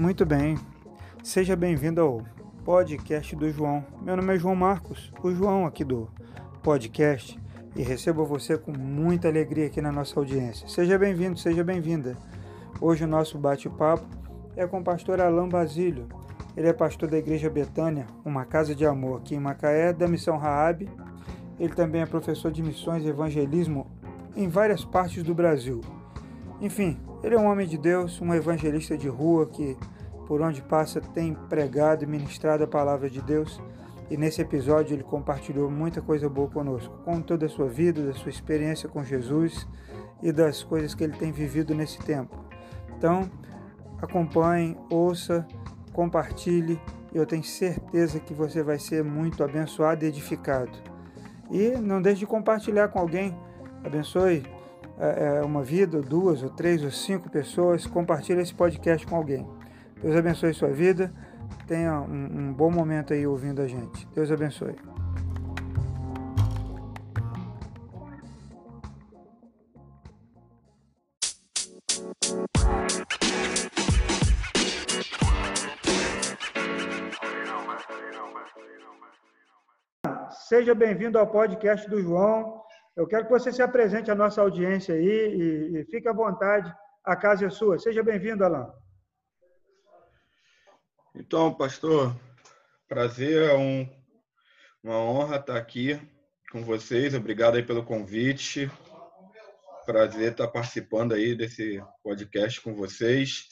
Muito bem. Seja bem-vindo ao podcast do João. Meu nome é João Marcos, o João aqui do podcast, e recebo você com muita alegria aqui na nossa audiência. Seja bem-vindo, seja bem-vinda. Hoje o nosso bate-papo é com o pastor Alain Basílio. Ele é pastor da Igreja Betânia, uma casa de amor aqui em Macaé, da Missão Raab. Ele também é professor de missões e evangelismo em várias partes do Brasil. Enfim, ele é um homem de Deus, um evangelista de rua que, por onde passa, tem pregado e ministrado a palavra de Deus. E nesse episódio ele compartilhou muita coisa boa conosco, com toda a sua vida, da sua experiência com Jesus e das coisas que ele tem vivido nesse tempo. Então, acompanhe, ouça, compartilhe eu tenho certeza que você vai ser muito abençoado e edificado. E não deixe de compartilhar com alguém. Abençoe é, é, uma vida, duas, ou três, ou cinco pessoas. Compartilhe esse podcast com alguém. Deus abençoe sua vida. Tenha um, um bom momento aí ouvindo a gente. Deus abençoe. Seja bem-vindo ao podcast do João. Eu quero que você se apresente à nossa audiência aí e, e fique à vontade. A casa é sua. Seja bem-vindo, Alain. Então, pastor, prazer, é um, uma honra estar aqui com vocês. Obrigado aí pelo convite. Prazer estar participando aí desse podcast com vocês.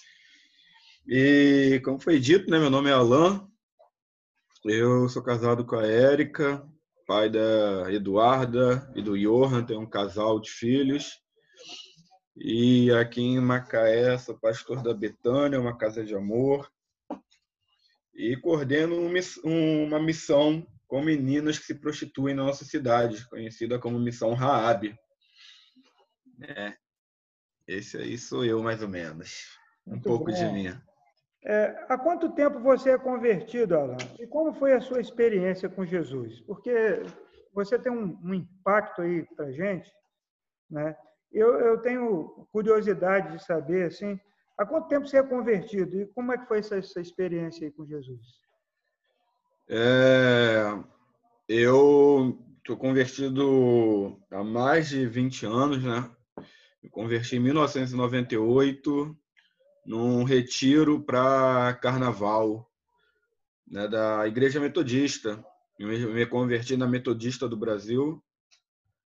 E como foi dito, né, meu nome é Alain. Eu sou casado com a Érica, pai da Eduarda e do Johan, tem um casal de filhos. E aqui em Macaé, sou pastor da Betânia, uma casa de amor. E coordeno uma missão com meninas que se prostituem na nossa cidade, conhecida como Missão Raab. É, esse aí sou eu, mais ou menos. Um Muito pouco bom. de mim. É, há quanto tempo você é convertido, Alan? E como foi a sua experiência com Jesus? Porque você tem um, um impacto aí para gente, né? Eu, eu, tenho curiosidade de saber, assim, há quanto tempo você é convertido e como é que foi essa, essa experiência aí com Jesus? É, eu estou convertido há mais de 20 anos, né? Me converti em 1998 num retiro para carnaval né, da Igreja Metodista. Eu me converti na Metodista do Brasil,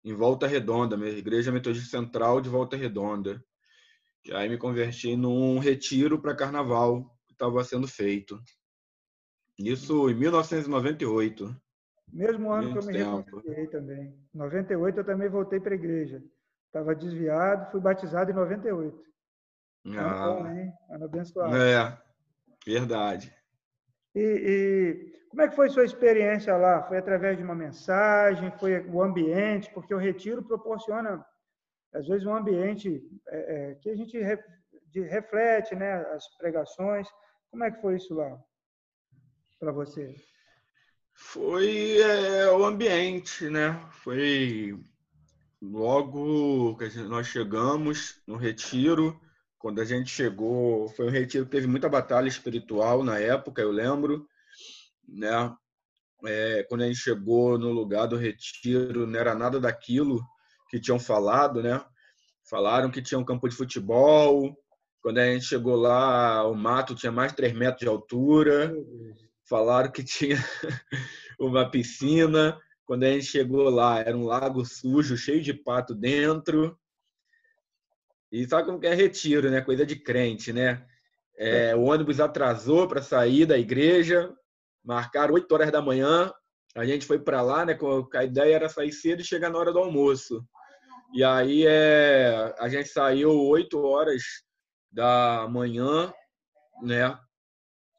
em Volta Redonda, minha Igreja Metodista Central de Volta Redonda. E aí me converti num retiro para carnaval que estava sendo feito. Isso em 1998. Mesmo ano Muito que eu me converti também. Em 98 eu também voltei para a igreja. Estava desviado, fui batizado em 98. Ah, ano bom, hein? Ano abençoado. É, verdade. E, e, como é que foi sua experiência lá? Foi através de uma mensagem? Foi o ambiente? Porque o retiro proporciona, às vezes, um ambiente é, é, que a gente re, de, reflete, né? As pregações. Como é que foi isso lá para você? Foi é, o ambiente, né? Foi logo que nós chegamos no retiro quando a gente chegou, foi um retiro que teve muita batalha espiritual na época, eu lembro, né? É, quando a gente chegou no lugar do retiro, não era nada daquilo que tinham falado, né? Falaram que tinha um campo de futebol. Quando a gente chegou lá, o mato tinha mais de 3 metros de altura. Falaram que tinha uma piscina. Quando a gente chegou lá, era um lago sujo, cheio de pato dentro. E sabe como que é retiro, né? Coisa de crente, né? É, o ônibus atrasou para sair da igreja, marcaram 8 horas da manhã. A gente foi para lá, né? A ideia era sair cedo e chegar na hora do almoço. E aí é, a gente saiu 8 horas da manhã, né?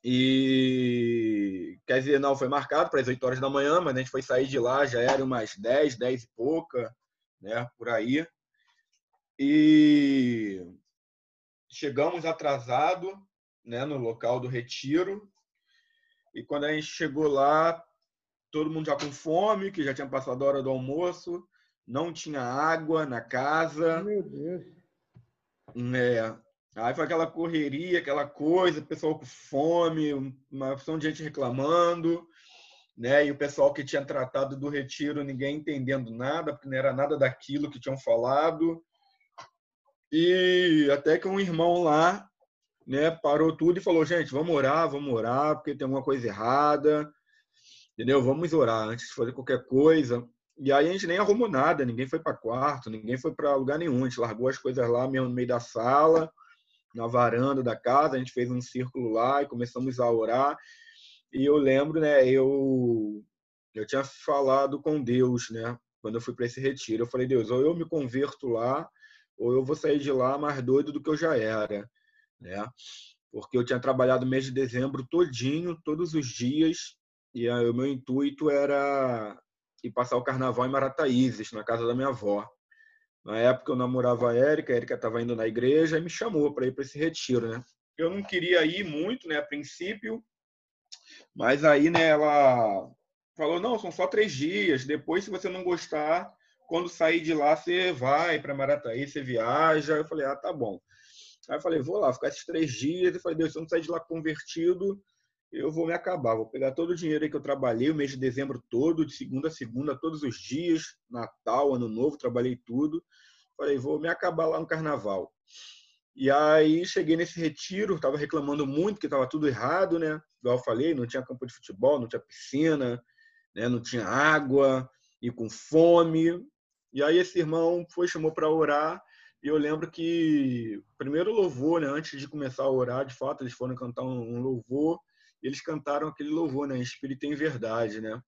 E quer dizer, não, foi marcado para as 8 horas da manhã, mas a gente foi sair de lá, já era umas 10, 10 e pouca, né? Por aí. E chegamos atrasado, né, no local do retiro. E quando a gente chegou lá, todo mundo já com fome, que já tinha passado a hora do almoço, não tinha água na casa. Meu Deus. É, Aí foi aquela correria, aquela coisa, pessoal com fome, uma opção de gente reclamando, né? E o pessoal que tinha tratado do retiro, ninguém entendendo nada, porque não era nada daquilo que tinham falado. E até que um irmão lá, né, parou tudo e falou: gente, vamos orar, vamos orar, porque tem alguma coisa errada, entendeu? Vamos orar antes de fazer qualquer coisa. E aí a gente nem arrumou nada, ninguém foi para quarto, ninguém foi para lugar nenhum. A gente largou as coisas lá mesmo no meio da sala, na varanda da casa, a gente fez um círculo lá e começamos a orar. E eu lembro, né, eu eu tinha falado com Deus, né, quando eu fui para esse retiro. Eu falei: "Deus, ou eu me converto lá, ou eu vou sair de lá mais doido do que eu já era", né? Porque eu tinha trabalhado o mês de dezembro todinho, todos os dias, e o meu intuito era ir passar o carnaval em Marataízes, na casa da minha avó. Na época eu namorava a Érica, a Érica estava indo na igreja e me chamou para ir para esse retiro, né? Eu não queria ir muito, né, a princípio, mas aí, né, ela falou: não, são só três dias. Depois, se você não gostar, quando sair de lá, você vai para Marataí, você viaja. Eu falei: ah, tá bom. Aí eu falei: vou lá, ficar esses três dias. Eu falei: Deus, se eu não sair de lá convertido, eu vou me acabar. Vou pegar todo o dinheiro que eu trabalhei o mês de dezembro todo, de segunda a segunda, todos os dias, Natal, Ano Novo, trabalhei tudo. Falei, vou me acabar lá no carnaval. E aí cheguei nesse retiro, estava reclamando muito que estava tudo errado, né? Igual eu falei, não tinha campo de futebol, não tinha piscina, né? não tinha água, e com fome. E aí esse irmão foi, chamou para orar, e eu lembro que primeiro louvor, né? Antes de começar a orar, de fato, eles foram cantar um louvor, eles cantaram aquele louvor, né? Espírito em verdade, né?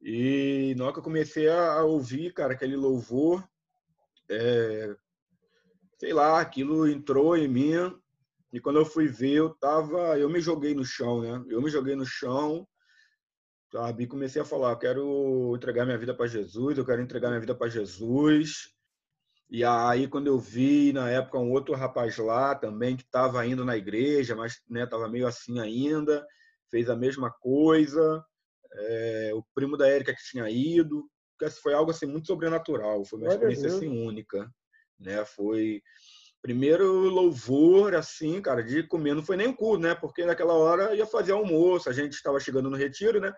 E na hora que eu comecei a ouvir, cara, aquele louvor, é, sei lá, aquilo entrou em mim. E quando eu fui ver, eu tava, eu me joguei no chão, né? Eu me joguei no chão, sabe? E comecei a falar, eu quero entregar minha vida para Jesus, eu quero entregar minha vida para Jesus. E aí, quando eu vi, na época, um outro rapaz lá também, que estava indo na igreja, mas né, meio assim ainda, fez a mesma coisa. É, o primo da Érica que tinha ido. Foi algo assim muito sobrenatural, foi uma experiência assim, única. Né? Foi primeiro louvor, assim, cara, de comer. Não foi nem um culto, né? Porque naquela hora ia fazer almoço, a gente estava chegando no retiro, né?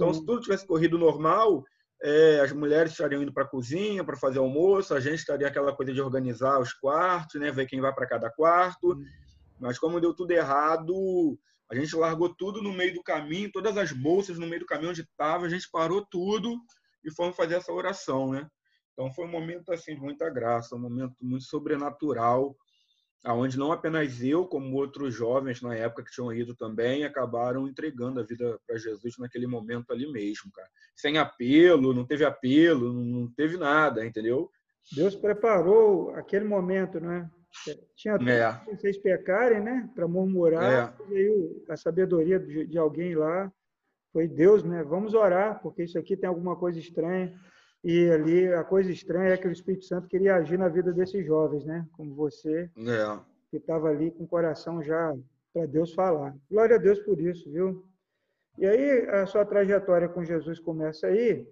Então, se tudo tivesse corrido normal, é, as mulheres estariam indo para a cozinha para fazer almoço, a gente estaria aquela coisa de organizar os quartos, né, ver quem vai para cada quarto. Mas como deu tudo errado, a gente largou tudo no meio do caminho, todas as bolsas no meio do caminho onde estava, a gente parou tudo e fomos fazer essa oração, né? Então foi um momento assim de muita graça, um momento muito sobrenatural aonde não apenas eu, como outros jovens na época que tinham ido também, acabaram entregando a vida para Jesus naquele momento ali mesmo, cara. Sem apelo, não teve apelo, não teve nada, entendeu? Deus preparou aquele momento, né? Tinha tudo é. para vocês pecarem, né? Para murmurar, é. veio a sabedoria de alguém lá. Foi Deus, né? Vamos orar, porque isso aqui tem alguma coisa estranha. E ali a coisa estranha é que o Espírito Santo queria agir na vida desses jovens, né? Como você, é. que estava ali com o coração já para Deus falar. Glória a Deus por isso, viu? E aí a sua trajetória com Jesus começa aí.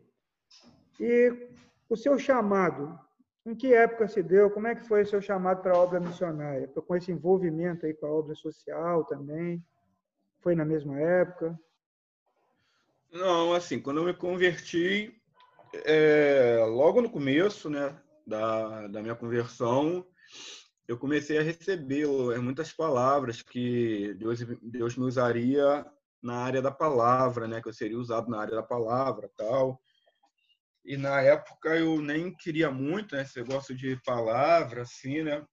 E o seu chamado, em que época se deu? Como é que foi o seu chamado para a obra missionária? Com esse envolvimento aí com a obra social também? Foi na mesma época? Não, assim, quando eu me converti, é, logo no começo né, da, da minha conversão, eu comecei a receber é, muitas palavras que Deus, Deus me usaria na área da palavra, né, que eu seria usado na área da palavra tal. E na época eu nem queria muito né, esse negócio de palavra, assim, né?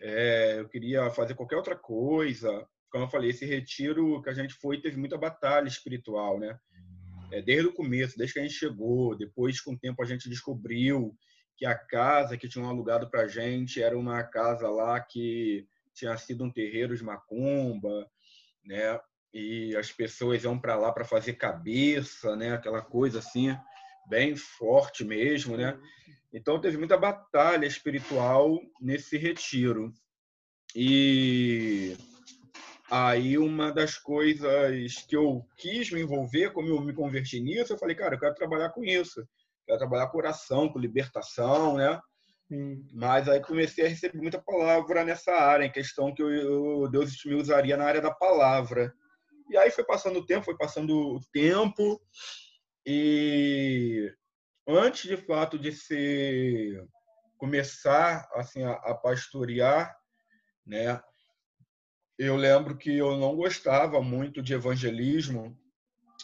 É, eu queria fazer qualquer outra coisa. Como eu falei, esse retiro que a gente foi teve muita batalha espiritual, né? É, desde o começo, desde que a gente chegou. Depois, com o tempo, a gente descobriu que a casa que tinham alugado para a gente era uma casa lá que tinha sido um terreiro de macumba, né? E as pessoas iam para lá para fazer cabeça, né? Aquela coisa assim, bem forte mesmo, né? Então teve muita batalha espiritual nesse retiro. E Aí uma das coisas que eu quis me envolver, como eu me converti nisso, eu falei, cara, eu quero trabalhar com isso. Quero trabalhar com oração, com libertação, né? Sim. Mas aí comecei a receber muita palavra nessa área, em questão que eu, eu, Deus me usaria na área da palavra. E aí foi passando o tempo, foi passando o tempo, e antes de fato de ser começar assim a, a pastorear, né? Eu lembro que eu não gostava muito de evangelismo,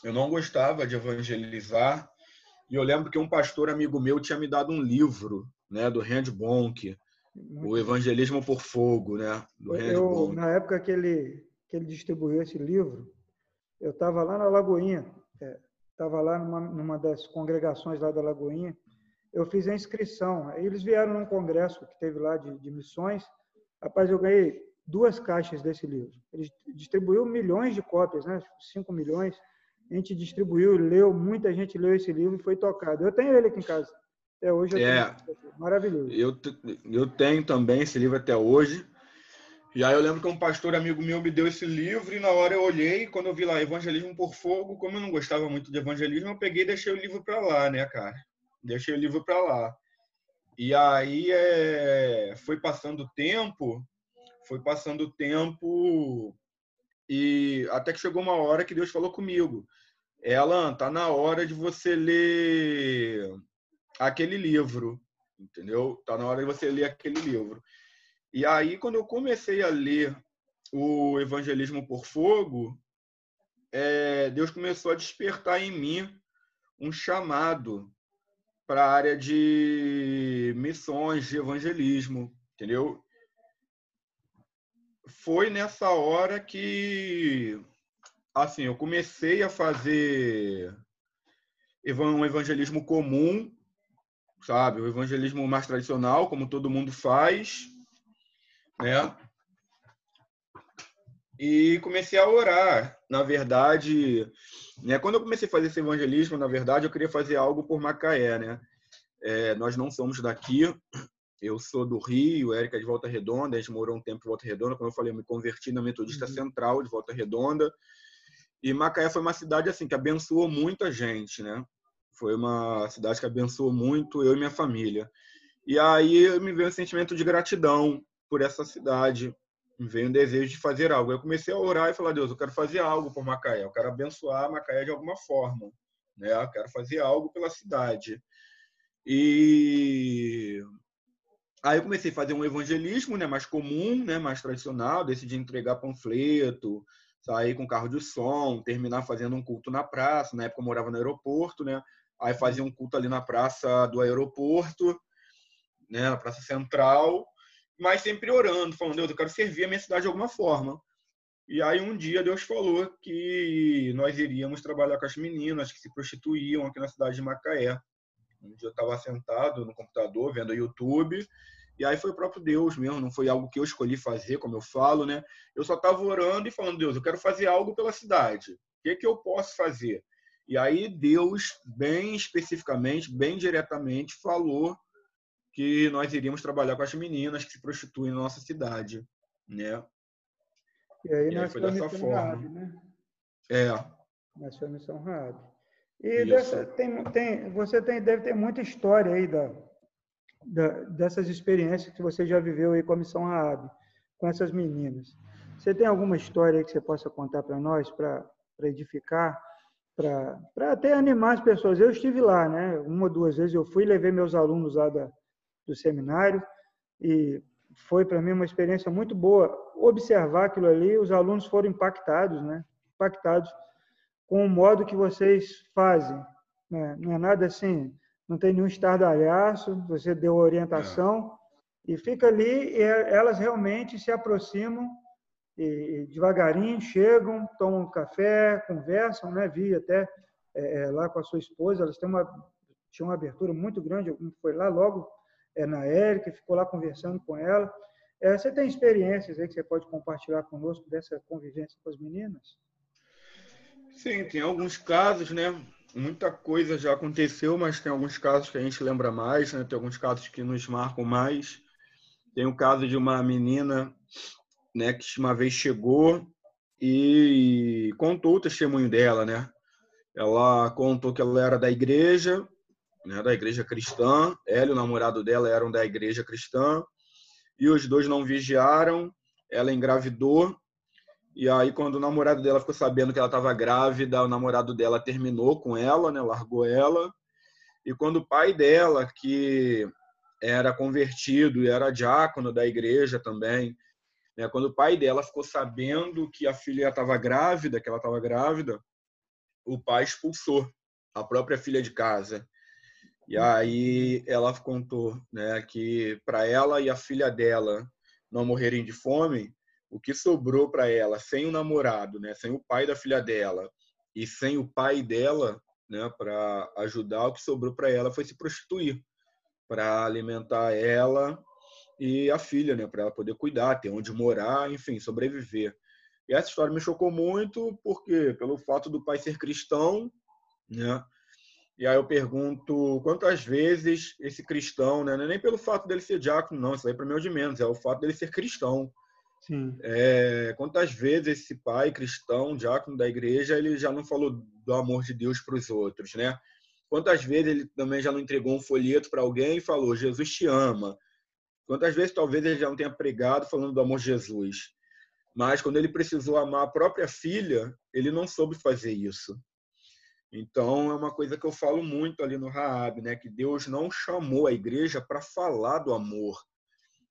eu não gostava de evangelizar, e eu lembro que um pastor amigo meu tinha me dado um livro, né, do Rand Bonk, o Evangelismo por Fogo, né, do Rand eu, Bonk. Na época que ele que ele distribuiu esse livro, eu estava lá na Lagoinha, estava é, lá numa, numa das congregações lá da Lagoinha, eu fiz a inscrição. Aí eles vieram num congresso que teve lá de, de missões. Rapaz, eu ganhei duas caixas desse livro. Ele distribuiu milhões de cópias, né? 5 milhões. A gente distribuiu, leu, muita gente leu esse livro e foi tocado. Eu tenho ele aqui em casa. Até hoje eu é, tenho. Maravilhoso. Eu, eu tenho também esse livro até hoje. E aí eu lembro que um pastor amigo meu me deu esse livro e na hora eu olhei, quando eu vi lá Evangelismo por Fogo, como eu não gostava muito de evangelismo, eu peguei e deixei o livro para lá, né, cara? Deixei o livro para lá. E aí é, foi passando o tempo, foi passando o tempo e até que chegou uma hora que Deus falou comigo. Ela tá na hora de você ler aquele livro, entendeu? Tá na hora de você ler aquele livro. E aí quando eu comecei a ler o Evangelismo por Fogo, é, Deus começou a despertar em mim um chamado para a área de missões, de evangelismo, entendeu? Foi nessa hora que, assim, eu comecei a fazer um evangelismo comum, sabe? O evangelismo mais tradicional, como todo mundo faz, né? E comecei a orar. Na verdade, né, quando eu comecei a fazer esse evangelismo, na verdade, eu queria fazer algo por Macaé, né? É, nós não somos daqui. Eu sou do Rio, Érica é de Volta Redonda, a gente morou um tempo em Volta Redonda. Como eu falei, eu me converti na Metodista uhum. Central de Volta Redonda. E Macaé foi uma cidade assim que abençoou muita gente, né? Foi uma cidade que abençoou muito eu e minha família. E aí me veio um sentimento de gratidão por essa cidade, me veio um desejo de fazer algo. Eu comecei a orar e falar, Deus, eu quero fazer algo por Macaé, eu quero abençoar Macaé de alguma forma, né? Eu quero fazer algo pela cidade. E aí eu comecei a fazer um evangelismo, né, mais comum, né, mais tradicional, decidi entregar panfleto, sair com carro de som, terminar fazendo um culto na praça. Na época eu morava no aeroporto, né? Aí fazia um culto ali na praça do aeroporto, né, na praça central mas sempre orando, falando, Deus, eu quero servir a minha cidade de alguma forma. E aí um dia Deus falou que nós iríamos trabalhar com as meninas que se prostituíam aqui na cidade de Macaé. Um dia eu estava sentado no computador vendo YouTube e aí foi o próprio Deus mesmo, não foi algo que eu escolhi fazer, como eu falo, né? Eu só estava orando e falando, Deus, eu quero fazer algo pela cidade. O que, que eu posso fazer? E aí Deus, bem especificamente, bem diretamente, falou que nós iríamos trabalhar com as meninas que se prostituem na nossa cidade, né? E aí, e aí foi dessa forma. Né? É. Nasceu a missão Raab. E dessa, tem, tem, você tem, deve ter muita história aí da, da, dessas experiências que você já viveu aí com a missão Raab, com essas meninas. Você tem alguma história que você possa contar para nós, para edificar, para até animar as pessoas? Eu estive lá, né? Uma ou duas vezes eu fui, levei meus alunos lá da, do seminário e foi para mim uma experiência muito boa observar aquilo ali. Os alunos foram impactados, né? Impactados com o modo que vocês fazem. Né? Não é nada assim, não tem nenhum estardalhaço, você deu orientação é. e fica ali e elas realmente se aproximam e, devagarinho chegam, tomam um café, conversam, né? Vi até é, é, lá com a sua esposa, elas têm uma tinha uma abertura muito grande, foi lá logo é, na Érica, ficou lá conversando com ela. É, você tem experiências aí que você pode compartilhar conosco dessa convivência com as meninas? Sim, tem alguns casos, né? Muita coisa já aconteceu, mas tem alguns casos que a gente lembra mais, né? Tem alguns casos que nos marcam mais. Tem o caso de uma menina, né, que uma vez chegou e contou o testemunho dela, né? Ela contou que ela era da igreja, né, da igreja cristã. Ela e o namorado dela eram da igreja cristã. E os dois não vigiaram. Ela engravidou. E aí, quando o namorado dela ficou sabendo que ela estava grávida, o namorado dela terminou com ela, né, largou ela. E quando o pai dela, que era convertido e era diácono da igreja também, né, quando o pai dela ficou sabendo que a filha estava grávida, que ela estava grávida, o pai expulsou a própria filha de casa. E aí ela contou né, que para ela e a filha dela não morrerem de fome, o que sobrou para ela sem o namorado, né, sem o pai da filha dela e sem o pai dela, né, para ajudar, o que sobrou para ela foi se prostituir para alimentar ela e a filha, né, para ela poder cuidar, ter onde morar, enfim, sobreviver. E essa história me chocou muito porque pelo fato do pai ser cristão, né? E aí eu pergunto quantas vezes esse cristão, né, não é nem pelo fato dele ser diácono, não, isso aí para mim é o de menos, é o fato dele ser cristão. É, quantas vezes esse pai cristão, diácono da igreja, ele já não falou do amor de Deus para os outros, né? Quantas vezes ele também já não entregou um folheto para alguém e falou: Jesus te ama. Quantas vezes talvez ele já não tenha pregado falando do amor de Jesus. Mas quando ele precisou amar a própria filha, ele não soube fazer isso. Então é uma coisa que eu falo muito ali no Raab, né? Que Deus não chamou a igreja para falar do amor.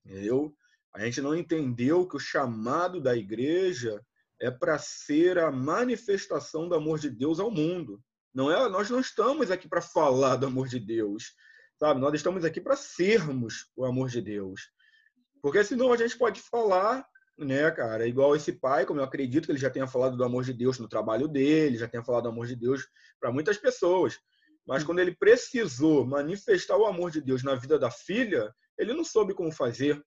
Entendeu? A gente não entendeu que o chamado da igreja é para ser a manifestação do amor de Deus ao mundo. Não é, nós não estamos aqui para falar do amor de Deus, sabe? Nós estamos aqui para sermos o amor de Deus. Porque senão a gente pode falar né, cara? Igual esse pai, como eu acredito que ele já tenha falado do amor de Deus no trabalho dele, já tenha falado do amor de Deus para muitas pessoas. Mas quando ele precisou manifestar o amor de Deus na vida da filha, ele não soube como fazer.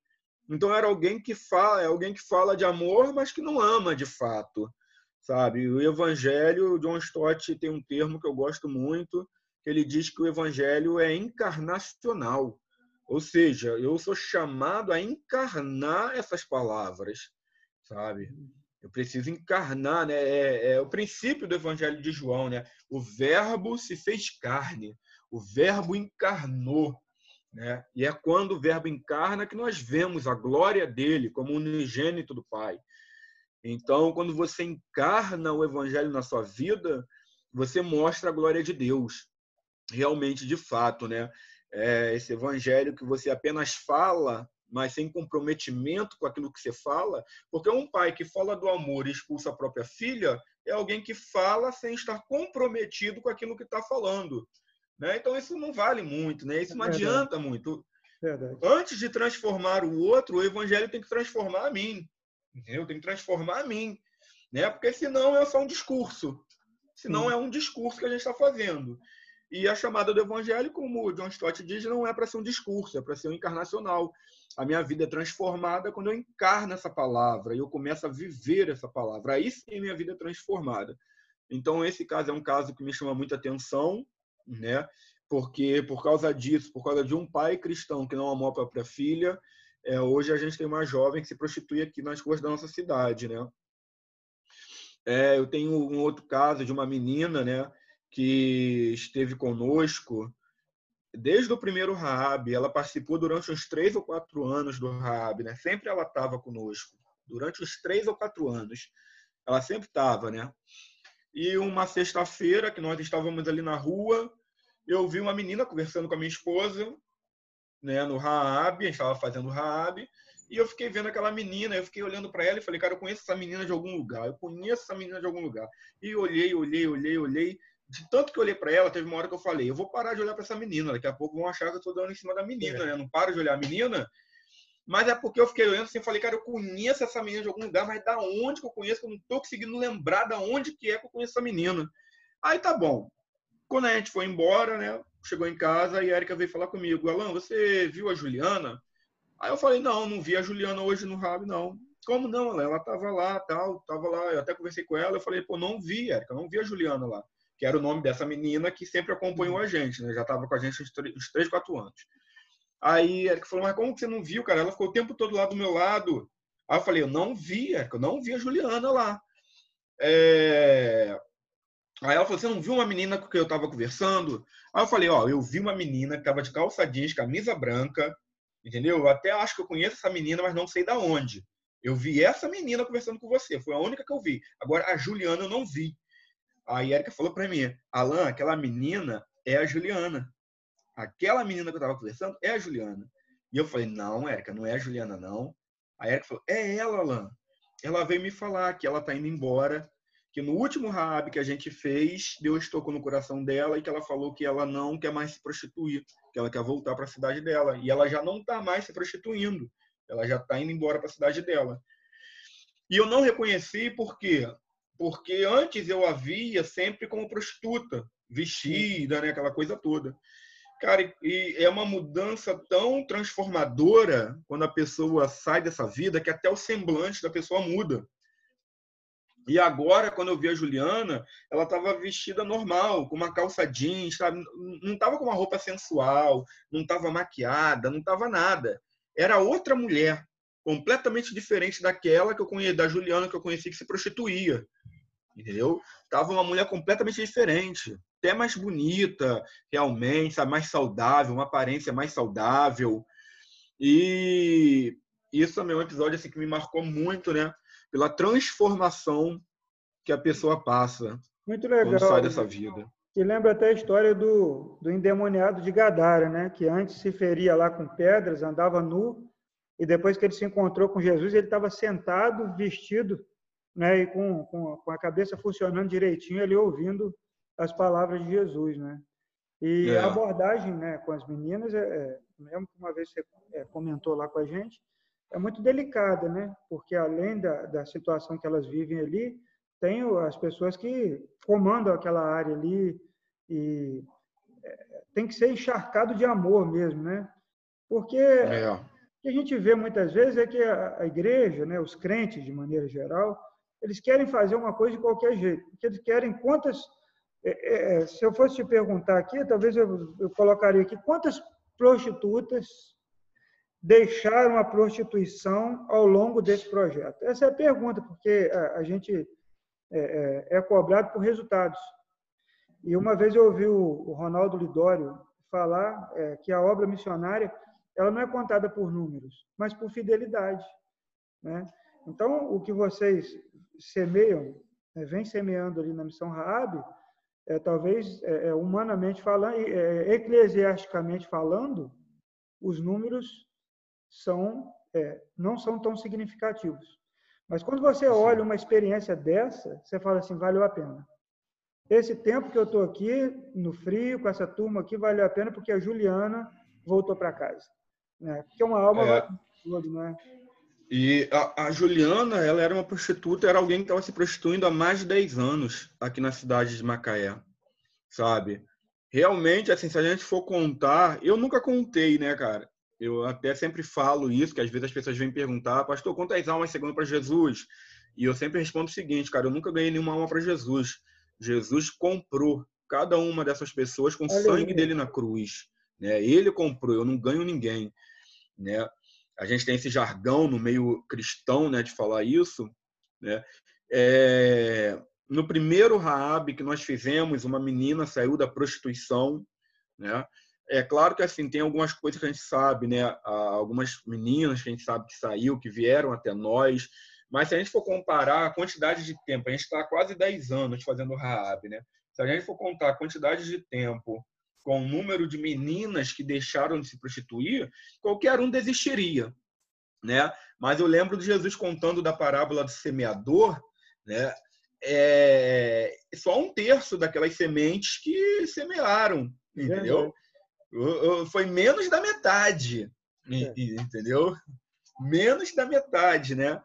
Então era alguém que fala, é alguém que fala de amor, mas que não ama de fato, sabe? O evangelho, John Stott tem um termo que eu gosto muito, ele diz que o evangelho é encarnacional. Ou seja, eu sou chamado a encarnar essas palavras, sabe? Eu preciso encarnar, né? É, é, o princípio do Evangelho de João, né? O Verbo se fez carne, o Verbo encarnou, né? E é quando o Verbo encarna que nós vemos a glória dele como unigênito do Pai. Então, quando você encarna o Evangelho na sua vida, você mostra a glória de Deus, realmente, de fato, né? é, esse evangelho que você apenas fala, mas sem comprometimento com aquilo que você fala, porque um pai que fala do amor e expulsa a própria filha é alguém que fala sem estar comprometido com aquilo que está falando. Né? Então isso não vale muito, né? isso não é adianta muito. Verdade. Antes de transformar o outro, o evangelho tem que transformar a mim. Entendeu? Tem que transformar a mim. Né? Porque senão é só um discurso. Senão é um discurso que a gente está fazendo. E a chamada do evangelho, como o John Stott diz, não é para ser um discurso, é para ser um encarnacional. A minha vida é transformada quando eu encarno essa palavra e eu começo a viver essa palavra. Aí sim minha vida é transformada. Então, esse caso é um caso que me chama muita atenção, né? porque por causa disso, por causa de um pai cristão que não amou a própria filha, é, hoje a gente tem uma jovem que se prostitui aqui nas ruas da nossa cidade. Né? É, eu tenho um outro caso de uma menina né, que esteve conosco desde o primeiro Raab. Ela participou durante uns três ou quatro anos do Raab, né? Sempre ela estava conosco. Durante os três ou quatro anos, ela sempre estava, né? E uma sexta-feira que nós estávamos ali na rua, eu vi uma menina conversando com a minha esposa, né? No Raab, a gente estava fazendo Raab. E eu fiquei vendo aquela menina, eu fiquei olhando para ela e falei, cara, eu conheço essa menina de algum lugar, eu conheço essa menina de algum lugar. E olhei, olhei, olhei, olhei de tanto que eu olhei para ela, teve uma hora que eu falei, eu vou parar de olhar para essa menina, daqui a pouco vão achar que eu estou dando em cima da menina, é. né? Não paro de olhar a menina, mas é porque eu fiquei olhando assim, falei, cara, eu conheço essa menina de algum lugar, mas da onde que eu conheço, que eu não estou conseguindo lembrar da onde que é que eu conheço essa menina. Aí tá bom. Quando a gente foi embora, né? Chegou em casa e a Erika veio falar comigo, Alan, você viu a Juliana? Aí eu falei, não, não vi a Juliana hoje no Rab, não. Como não? Ela, ela tava lá, tal, tava lá, eu até conversei com ela, eu falei, pô, não vi, Erika, não vi a Juliana lá que era o nome dessa menina que sempre acompanhou uhum. a gente, né? Já estava com a gente uns 3, 4 anos. Aí Eric falou, mas como que você não viu, cara? Ela ficou o tempo todo lá do meu lado. Aí eu falei, eu não vi, Eric, eu não vi a Juliana lá. É... Aí ela falou: Você não viu uma menina com quem eu estava conversando? Aí eu falei: Ó, eu vi uma menina que estava de calça jeans, camisa branca, entendeu? Eu até acho que eu conheço essa menina, mas não sei da onde. Eu vi essa menina conversando com você, foi a única que eu vi. Agora, a Juliana eu não vi. Aí a Erika falou para mim: Alan, aquela menina é a Juliana. Aquela menina que eu estava conversando é a Juliana. E eu falei: Não, Erika, não é a Juliana, não. A Erika falou: É ela, Alan. Ela veio me falar que ela está indo embora que no último Raab que a gente fez, Deus tocou no coração dela e que ela falou que ela não quer mais se prostituir, que ela quer voltar para a cidade dela. E ela já não está mais se prostituindo, ela já está indo embora para a cidade dela. E eu não reconheci por quê? Porque antes eu a via sempre como prostituta, vestida, né, aquela coisa toda. Cara, e é uma mudança tão transformadora quando a pessoa sai dessa vida que até o semblante da pessoa muda. E agora, quando eu vi a Juliana, ela estava vestida normal, com uma calça jeans, sabe? não estava com uma roupa sensual, não estava maquiada, não estava nada. Era outra mulher, completamente diferente daquela que eu conheci, da Juliana que eu conheci que se prostituía. Entendeu? Tava uma mulher completamente diferente, até mais bonita, realmente, sabe? mais saudável, uma aparência mais saudável. E isso também é um episódio assim, que me marcou muito, né? pela transformação que a pessoa passa Muito legal. quando sai dessa vida. Que lembra até a história do, do endemoniado de Gadara, né? que antes se feria lá com pedras, andava nu, e depois que ele se encontrou com Jesus, ele estava sentado, vestido, né? e com, com, com a cabeça funcionando direitinho, ali ouvindo as palavras de Jesus. Né? E é. a abordagem né, com as meninas, é, é, mesmo que uma vez você é, comentou lá com a gente, é muito delicada, né? Porque além da, da situação que elas vivem ali, tem as pessoas que comandam aquela área ali e é, tem que ser encharcado de amor mesmo, né? Porque é. o que a gente vê muitas vezes é que a, a igreja, né, os crentes de maneira geral, eles querem fazer uma coisa de qualquer jeito, porque eles querem quantas é, é, é se eu fosse te perguntar aqui, talvez eu, eu colocaria aqui quantas prostitutas deixaram a prostituição ao longo desse projeto? Essa é a pergunta, porque a, gente é, é, é, cobrado por resultados. E uma vez eu ouvi o, Ronaldo Lidório falar é, que a obra missionária ela não é contada por números, mas por fidelidade. Né? Então, o que vocês semeiam, né, vem semeando ali na missão Raab, é, talvez é, é humanamente falando, é, eclesiasticamente falando, os números são, é, não são tão significativos. Mas quando você olha uma experiência dessa, você fala assim, valeu a pena. Esse tempo que eu estou aqui, no frio, com essa turma aqui, valeu a pena porque a Juliana voltou para casa. Né? Porque uma alma é. vai todo, não é? E a, a, Juliana, ela era uma prostituta, era alguém que estava se prostituindo há mais de 10 anos aqui na cidade de Macaé, sabe? Realmente, assim, se a gente for contar, eu nunca contei, né, cara? Eu até sempre falo isso, que às vezes as pessoas vêm perguntar, pastor, quantas almas você ganhou para Jesus? E eu sempre respondo o seguinte, cara, eu nunca ganhei nenhuma alma para Jesus. Jesus comprou cada uma dessas pessoas com o sangue dele na cruz. Né? Ele comprou, eu não ganho ninguém. Né? A gente tem esse jargão no meio cristão né, de falar isso. Né? É... No primeiro Raab que nós fizemos, uma menina saiu da prostituição, né? É claro que assim tem algumas coisas que a gente sabe, né? Algumas meninas que a gente sabe que saiu, que vieram até nós, mas se a gente for comparar a quantidade de tempo, a gente está quase 10 anos fazendo Raab, né? Se a gente for contar a quantidade de tempo com o número de meninas que deixaram de se prostituir, qualquer um desistiria, né? Mas eu lembro de Jesus contando da parábola do semeador, né? É só um terço daquelas sementes que semearam, entendeu? Foi menos da metade, é. entendeu? Menos da metade, né?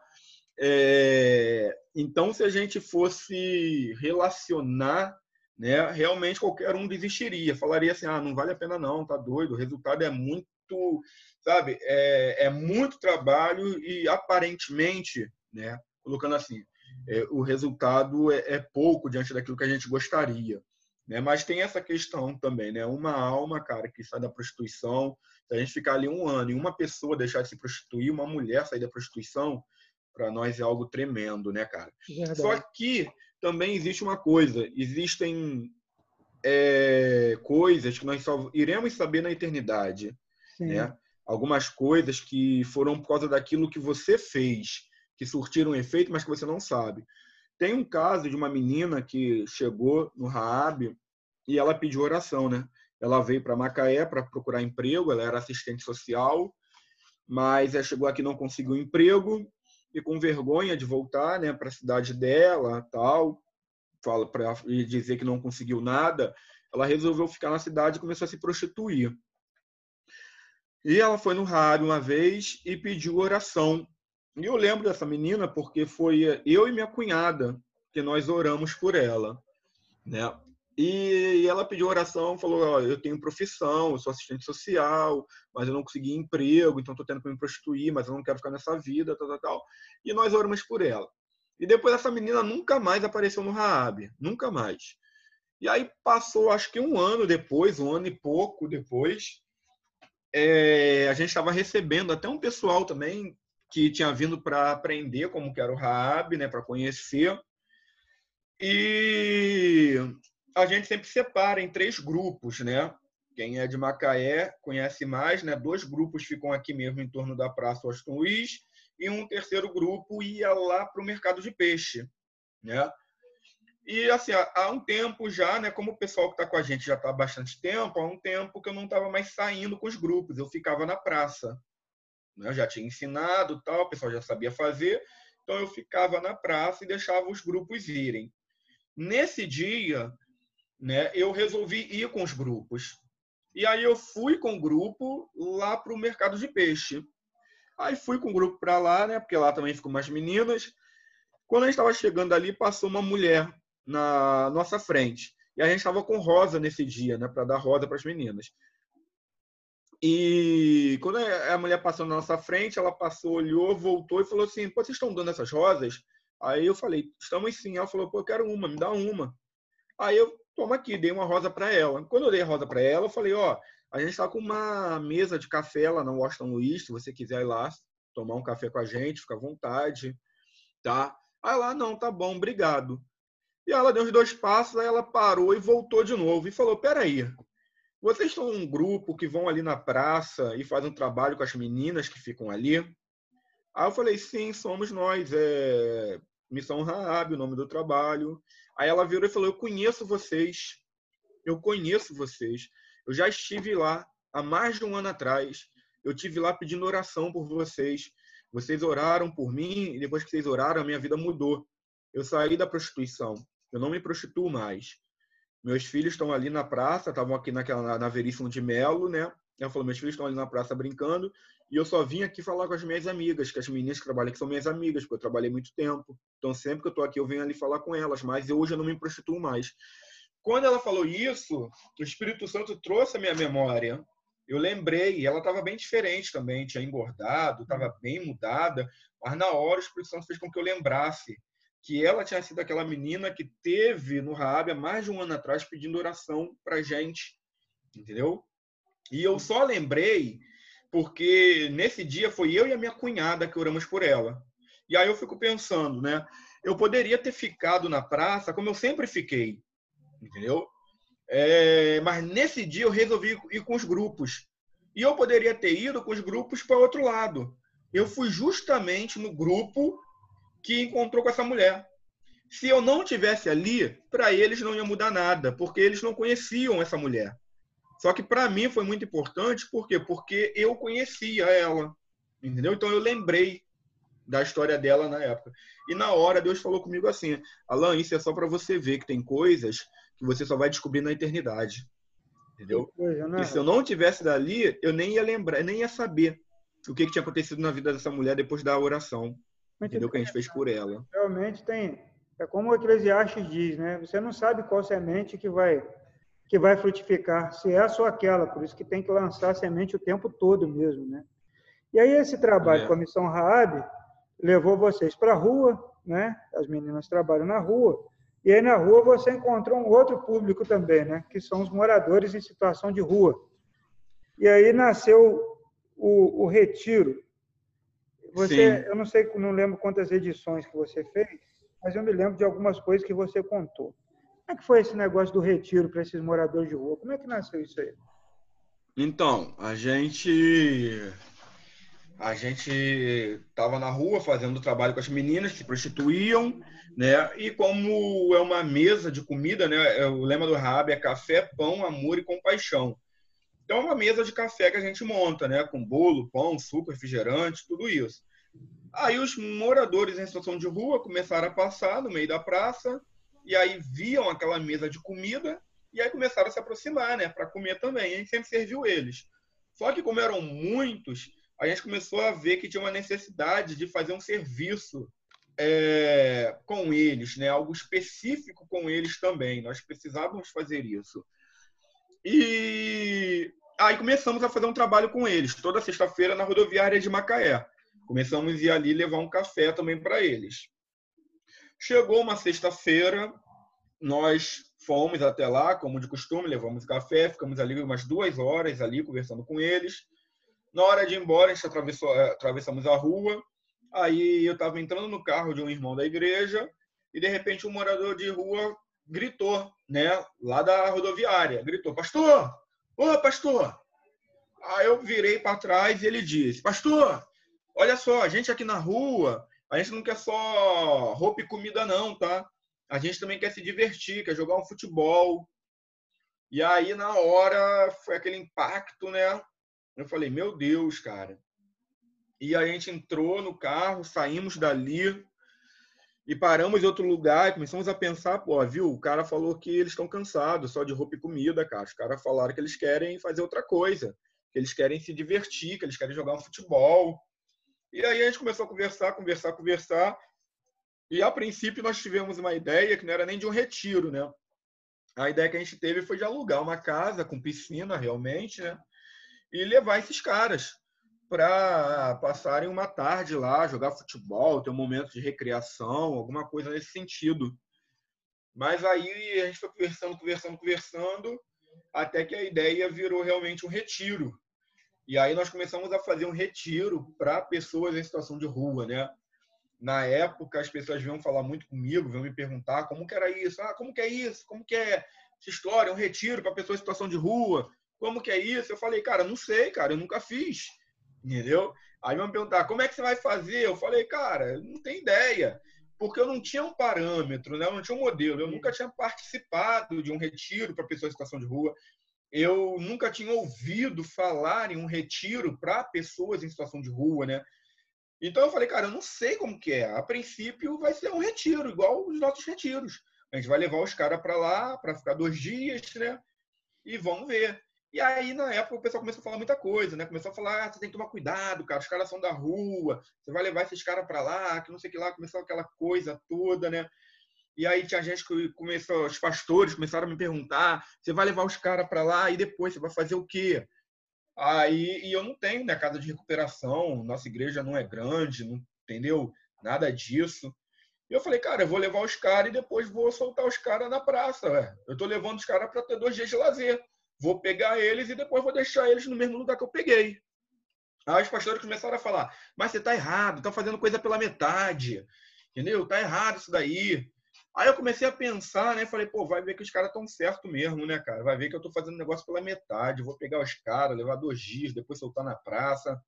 É, então, se a gente fosse relacionar, né, realmente qualquer um desistiria, falaria assim, ah, não vale a pena não, tá doido, o resultado é muito, sabe, é, é muito trabalho e aparentemente, né, colocando assim, é, o resultado é, é pouco diante daquilo que a gente gostaria. Né? Mas tem essa questão também, né? Uma alma, cara, que sai da prostituição, se a gente ficar ali um ano e uma pessoa deixar de se prostituir, uma mulher sair da prostituição, para nós é algo tremendo, né, cara? Verdade. Só que também existe uma coisa: existem é, coisas que nós só iremos saber na eternidade. Né? Algumas coisas que foram por causa daquilo que você fez, que surtiram efeito, mas que você não sabe. Tem um caso de uma menina que chegou no Raab e ela pediu oração, né? Ela veio para Macaé para procurar emprego, ela era assistente social, mas ela chegou aqui não conseguiu emprego e com vergonha de voltar, né, para a cidade dela, tal, fala para dizer que não conseguiu nada, ela resolveu ficar na cidade e começou a se prostituir. E ela foi no rádio uma vez e pediu oração. E eu lembro dessa menina porque foi eu e minha cunhada que nós oramos por ela, né? E ela pediu oração, falou: eu tenho profissão, eu sou assistente social, mas eu não consegui emprego, então estou tendo que me prostituir, mas eu não quero ficar nessa vida, tal, tal, tal. E nós oramos por ela. E depois essa menina nunca mais apareceu no Raab, nunca mais. E aí passou, acho que um ano depois, um ano e pouco depois, é, a gente estava recebendo até um pessoal também que tinha vindo para aprender como que era o Raab, né, para conhecer. E a gente sempre separa em três grupos, né? Quem é de Macaé conhece mais, né? Dois grupos ficam aqui mesmo em torno da Praça Washington Luiz e um terceiro grupo ia lá para o mercado de peixe, né? E assim, há um tempo já, né? Como o pessoal que está com a gente já está há bastante tempo, há um tempo que eu não estava mais saindo com os grupos, eu ficava na praça. Né? Eu já tinha ensinado, tal, o pessoal já sabia fazer, então eu ficava na praça e deixava os grupos irem. Nesse dia, né, eu resolvi ir com os grupos. E aí eu fui com o grupo lá para o mercado de peixe. Aí fui com o grupo para lá, né, porque lá também ficam mais meninas. Quando a gente estava chegando ali, passou uma mulher na nossa frente. E a gente estava com rosa nesse dia, né, para dar rosa para as meninas. E quando a mulher passou na nossa frente, ela passou, olhou, voltou e falou assim: Pô, vocês estão dando essas rosas? Aí eu falei: Estamos sim. Ela falou: Pô, eu quero uma, me dá uma. Aí eu toma aqui, dei uma rosa para ela. Quando eu dei a rosa para ela, eu falei, ó, a gente está com uma mesa de café lá no Washington Luiz, se você quiser ir lá tomar um café com a gente, fica à vontade, tá? Aí lá, não, tá bom, obrigado. E ela deu uns dois passos, aí ela parou e voltou de novo e falou, peraí, vocês são um grupo que vão ali na praça e fazem um trabalho com as meninas que ficam ali? Aí eu falei, sim, somos nós, é Missão Raab, o nome do trabalho. Aí ela virou e falou: Eu conheço vocês, eu conheço vocês. Eu já estive lá há mais de um ano atrás. Eu tive lá pedindo oração por vocês. Vocês oraram por mim e depois que vocês oraram, a minha vida mudou. Eu saí da prostituição. Eu não me prostituo mais. Meus filhos estão ali na praça, estavam aqui naquela na Veríssimo de Melo, né? Ela falou: meus filhos estão ali na praça brincando e eu só vim aqui falar com as minhas amigas, que as meninas que trabalham aqui são minhas amigas, porque eu trabalhei muito tempo. Então, sempre que eu estou aqui, eu venho ali falar com elas, mas hoje eu não me prostituo mais. Quando ela falou isso, o Espírito Santo trouxe a minha memória. Eu lembrei, ela estava bem diferente também, tinha engordado, estava bem mudada, mas na hora o Espírito Santo fez com que eu lembrasse que ela tinha sido aquela menina que teve no Raab há mais de um ano atrás pedindo oração para gente, entendeu? E eu só lembrei porque nesse dia foi eu e a minha cunhada que oramos por ela. E aí eu fico pensando, né? Eu poderia ter ficado na praça como eu sempre fiquei, entendeu? É, mas nesse dia eu resolvi ir com os grupos. E eu poderia ter ido com os grupos para outro lado. Eu fui justamente no grupo que encontrou com essa mulher. Se eu não tivesse ali, para eles não ia mudar nada, porque eles não conheciam essa mulher. Só que para mim foi muito importante, por quê? Porque eu conhecia ela, entendeu? Então eu lembrei da história dela na época. E na hora Deus falou comigo assim: Alan, isso é só para você ver que tem coisas que você só vai descobrir na eternidade. Entendeu? Coisa, né? E se eu não tivesse dali, eu nem ia lembrar, nem ia saber o que, que tinha acontecido na vida dessa mulher depois da oração. Muito entendeu? Que a gente fez por ela. Realmente tem. É como o Eclesiastes diz, né? Você não sabe qual semente que vai que vai frutificar, se é só aquela, por isso que tem que lançar semente o tempo todo mesmo, né? E aí esse trabalho é. com a missão Raab levou vocês para a rua, né? As meninas trabalham na rua. E aí na rua você encontrou um outro público também, né? Que são os moradores em situação de rua. E aí nasceu o, o retiro. Você, Sim. eu não sei, não lembro quantas edições que você fez. mas eu me lembro de algumas coisas que você contou. Como é que foi esse negócio do retiro para esses moradores de rua? Como é que nasceu isso aí? Então, a gente a gente estava na rua fazendo trabalho com as meninas que prostituíam, né? E como é uma mesa de comida, né? É, o lema do Rab é café, pão, amor e compaixão. Então é uma mesa de café que a gente monta, né? Com bolo, pão, suco, refrigerante, tudo isso. Aí os moradores em situação de rua começaram a passar no meio da praça e aí viam aquela mesa de comida e aí começaram a se aproximar, né? Para comer também. E a gente sempre serviu eles. Só que como eram muitos, a gente começou a ver que tinha uma necessidade de fazer um serviço é, com eles, né? algo específico com eles também. Nós precisávamos fazer isso. E aí começamos a fazer um trabalho com eles, toda sexta-feira na rodoviária de Macaé. Começamos a ir ali levar um café também para eles. Chegou uma sexta-feira, nós fomos até lá, como de costume, levamos café, ficamos ali umas duas horas ali conversando com eles. Na hora de ir embora, a gente atravessou, eh, atravessamos a rua. Aí eu estava entrando no carro de um irmão da igreja e de repente um morador de rua gritou, né, lá da rodoviária, gritou: "Pastor! Ô, pastor!" Aí eu virei para trás e ele disse: "Pastor, olha só, a gente aqui na rua, a gente não quer só roupa e comida não, tá? A gente também quer se divertir, quer jogar um futebol." E aí na hora foi aquele impacto, né? Eu falei, meu Deus, cara. E a gente entrou no carro, saímos dali e paramos em outro lugar e começamos a pensar, pô, viu? O cara falou que eles estão cansados só de roupa e comida, cara. Os caras falaram que eles querem fazer outra coisa, que eles querem se divertir, que eles querem jogar um futebol. E aí a gente começou a conversar, conversar, conversar. E a princípio nós tivemos uma ideia que não era nem de um retiro, né? A ideia que a gente teve foi de alugar uma casa com piscina, realmente, né? e levar esses caras para passarem uma tarde lá, jogar futebol, ter um momento de recreação, alguma coisa nesse sentido. Mas aí a gente foi conversando, conversando, conversando, até que a ideia virou realmente um retiro. E aí nós começamos a fazer um retiro para pessoas em situação de rua, né? Na época as pessoas vinham falar muito comigo, vinham me perguntar como que era isso, ah, como que é isso, como que é essa história, um retiro para pessoas em situação de rua. Como que é isso? Eu falei, cara, não sei, cara, eu nunca fiz. Entendeu? Aí vão me perguntar, como é que você vai fazer? Eu falei, cara, não tenho ideia. Porque eu não tinha um parâmetro, né? eu não tinha um modelo. Eu nunca tinha participado de um retiro para pessoas em situação de rua. Eu nunca tinha ouvido falar em um retiro para pessoas em situação de rua, né? Então eu falei, cara, eu não sei como que é. A princípio vai ser um retiro, igual os nossos retiros. A gente vai levar os caras para lá para ficar dois dias, né? E vamos ver. E aí, na época, o pessoal começou a falar muita coisa, né? Começou a falar, ah, você tem que tomar cuidado, cara, os caras são da rua, você vai levar esses caras para lá, que não sei o que lá, começou aquela coisa toda, né? E aí tinha gente que começou, os pastores começaram a me perguntar, você vai levar os caras para lá e depois você vai fazer o quê? Aí, e eu não tenho, né, casa de recuperação, nossa igreja não é grande, não, entendeu? Nada disso. E eu falei, cara, eu vou levar os caras e depois vou soltar os caras na praça, velho. Eu tô levando os caras para ter dois dias de lazer vou pegar eles e depois vou deixar eles no mesmo lugar que eu peguei. Aí os pastores começaram a falar, mas você está errado, está fazendo coisa pela metade, entendeu? Tá errado isso daí. Aí eu comecei a pensar, né? Falei, pô, vai ver que os caras estão certo mesmo, né, cara? Vai ver que eu estou fazendo negócio pela metade, vou pegar os caras, levar dois dias, depois soltar na praça.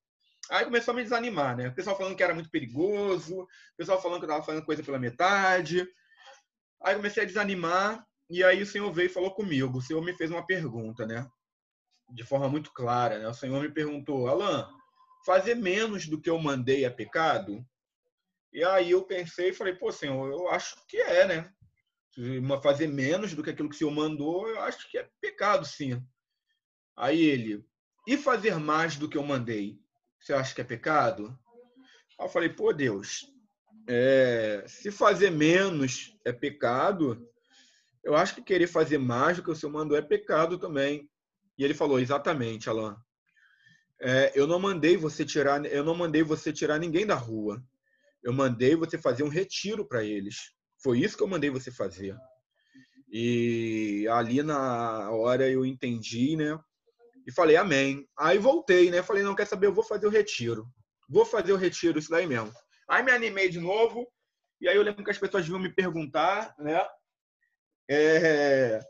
Aí começou a me desanimar, né? O pessoal falando que era muito perigoso, o pessoal falando que eu estava fazendo coisa pela metade. Aí comecei a desanimar e aí o Senhor veio e falou comigo. O Senhor me fez uma pergunta, né? De forma muito clara, né? O Senhor me perguntou, Alan, fazer menos do que eu mandei é pecado? E aí eu pensei e falei, pô, Senhor, eu acho que é, né? Fazer menos do que aquilo que o Senhor mandou, eu acho que é pecado, sim. Aí ele, e fazer mais do que eu mandei? Você acha que é pecado? Aí eu falei, pô, Deus, é, se fazer menos é pecado, eu acho que querer fazer mais do que o seu mandou é pecado também. E ele falou, exatamente, Alan. É, eu não mandei você tirar, eu não mandei você tirar ninguém da rua. Eu mandei você fazer um retiro para eles. Foi isso que eu mandei você fazer. E ali na hora eu entendi, né? E falei, amém. Aí voltei, né? Falei, não quer saber, eu vou fazer o retiro. Vou fazer o retiro, isso daí mesmo. Aí me animei de novo E aí eu lembro que as pessoas vinham me perguntar, né? É,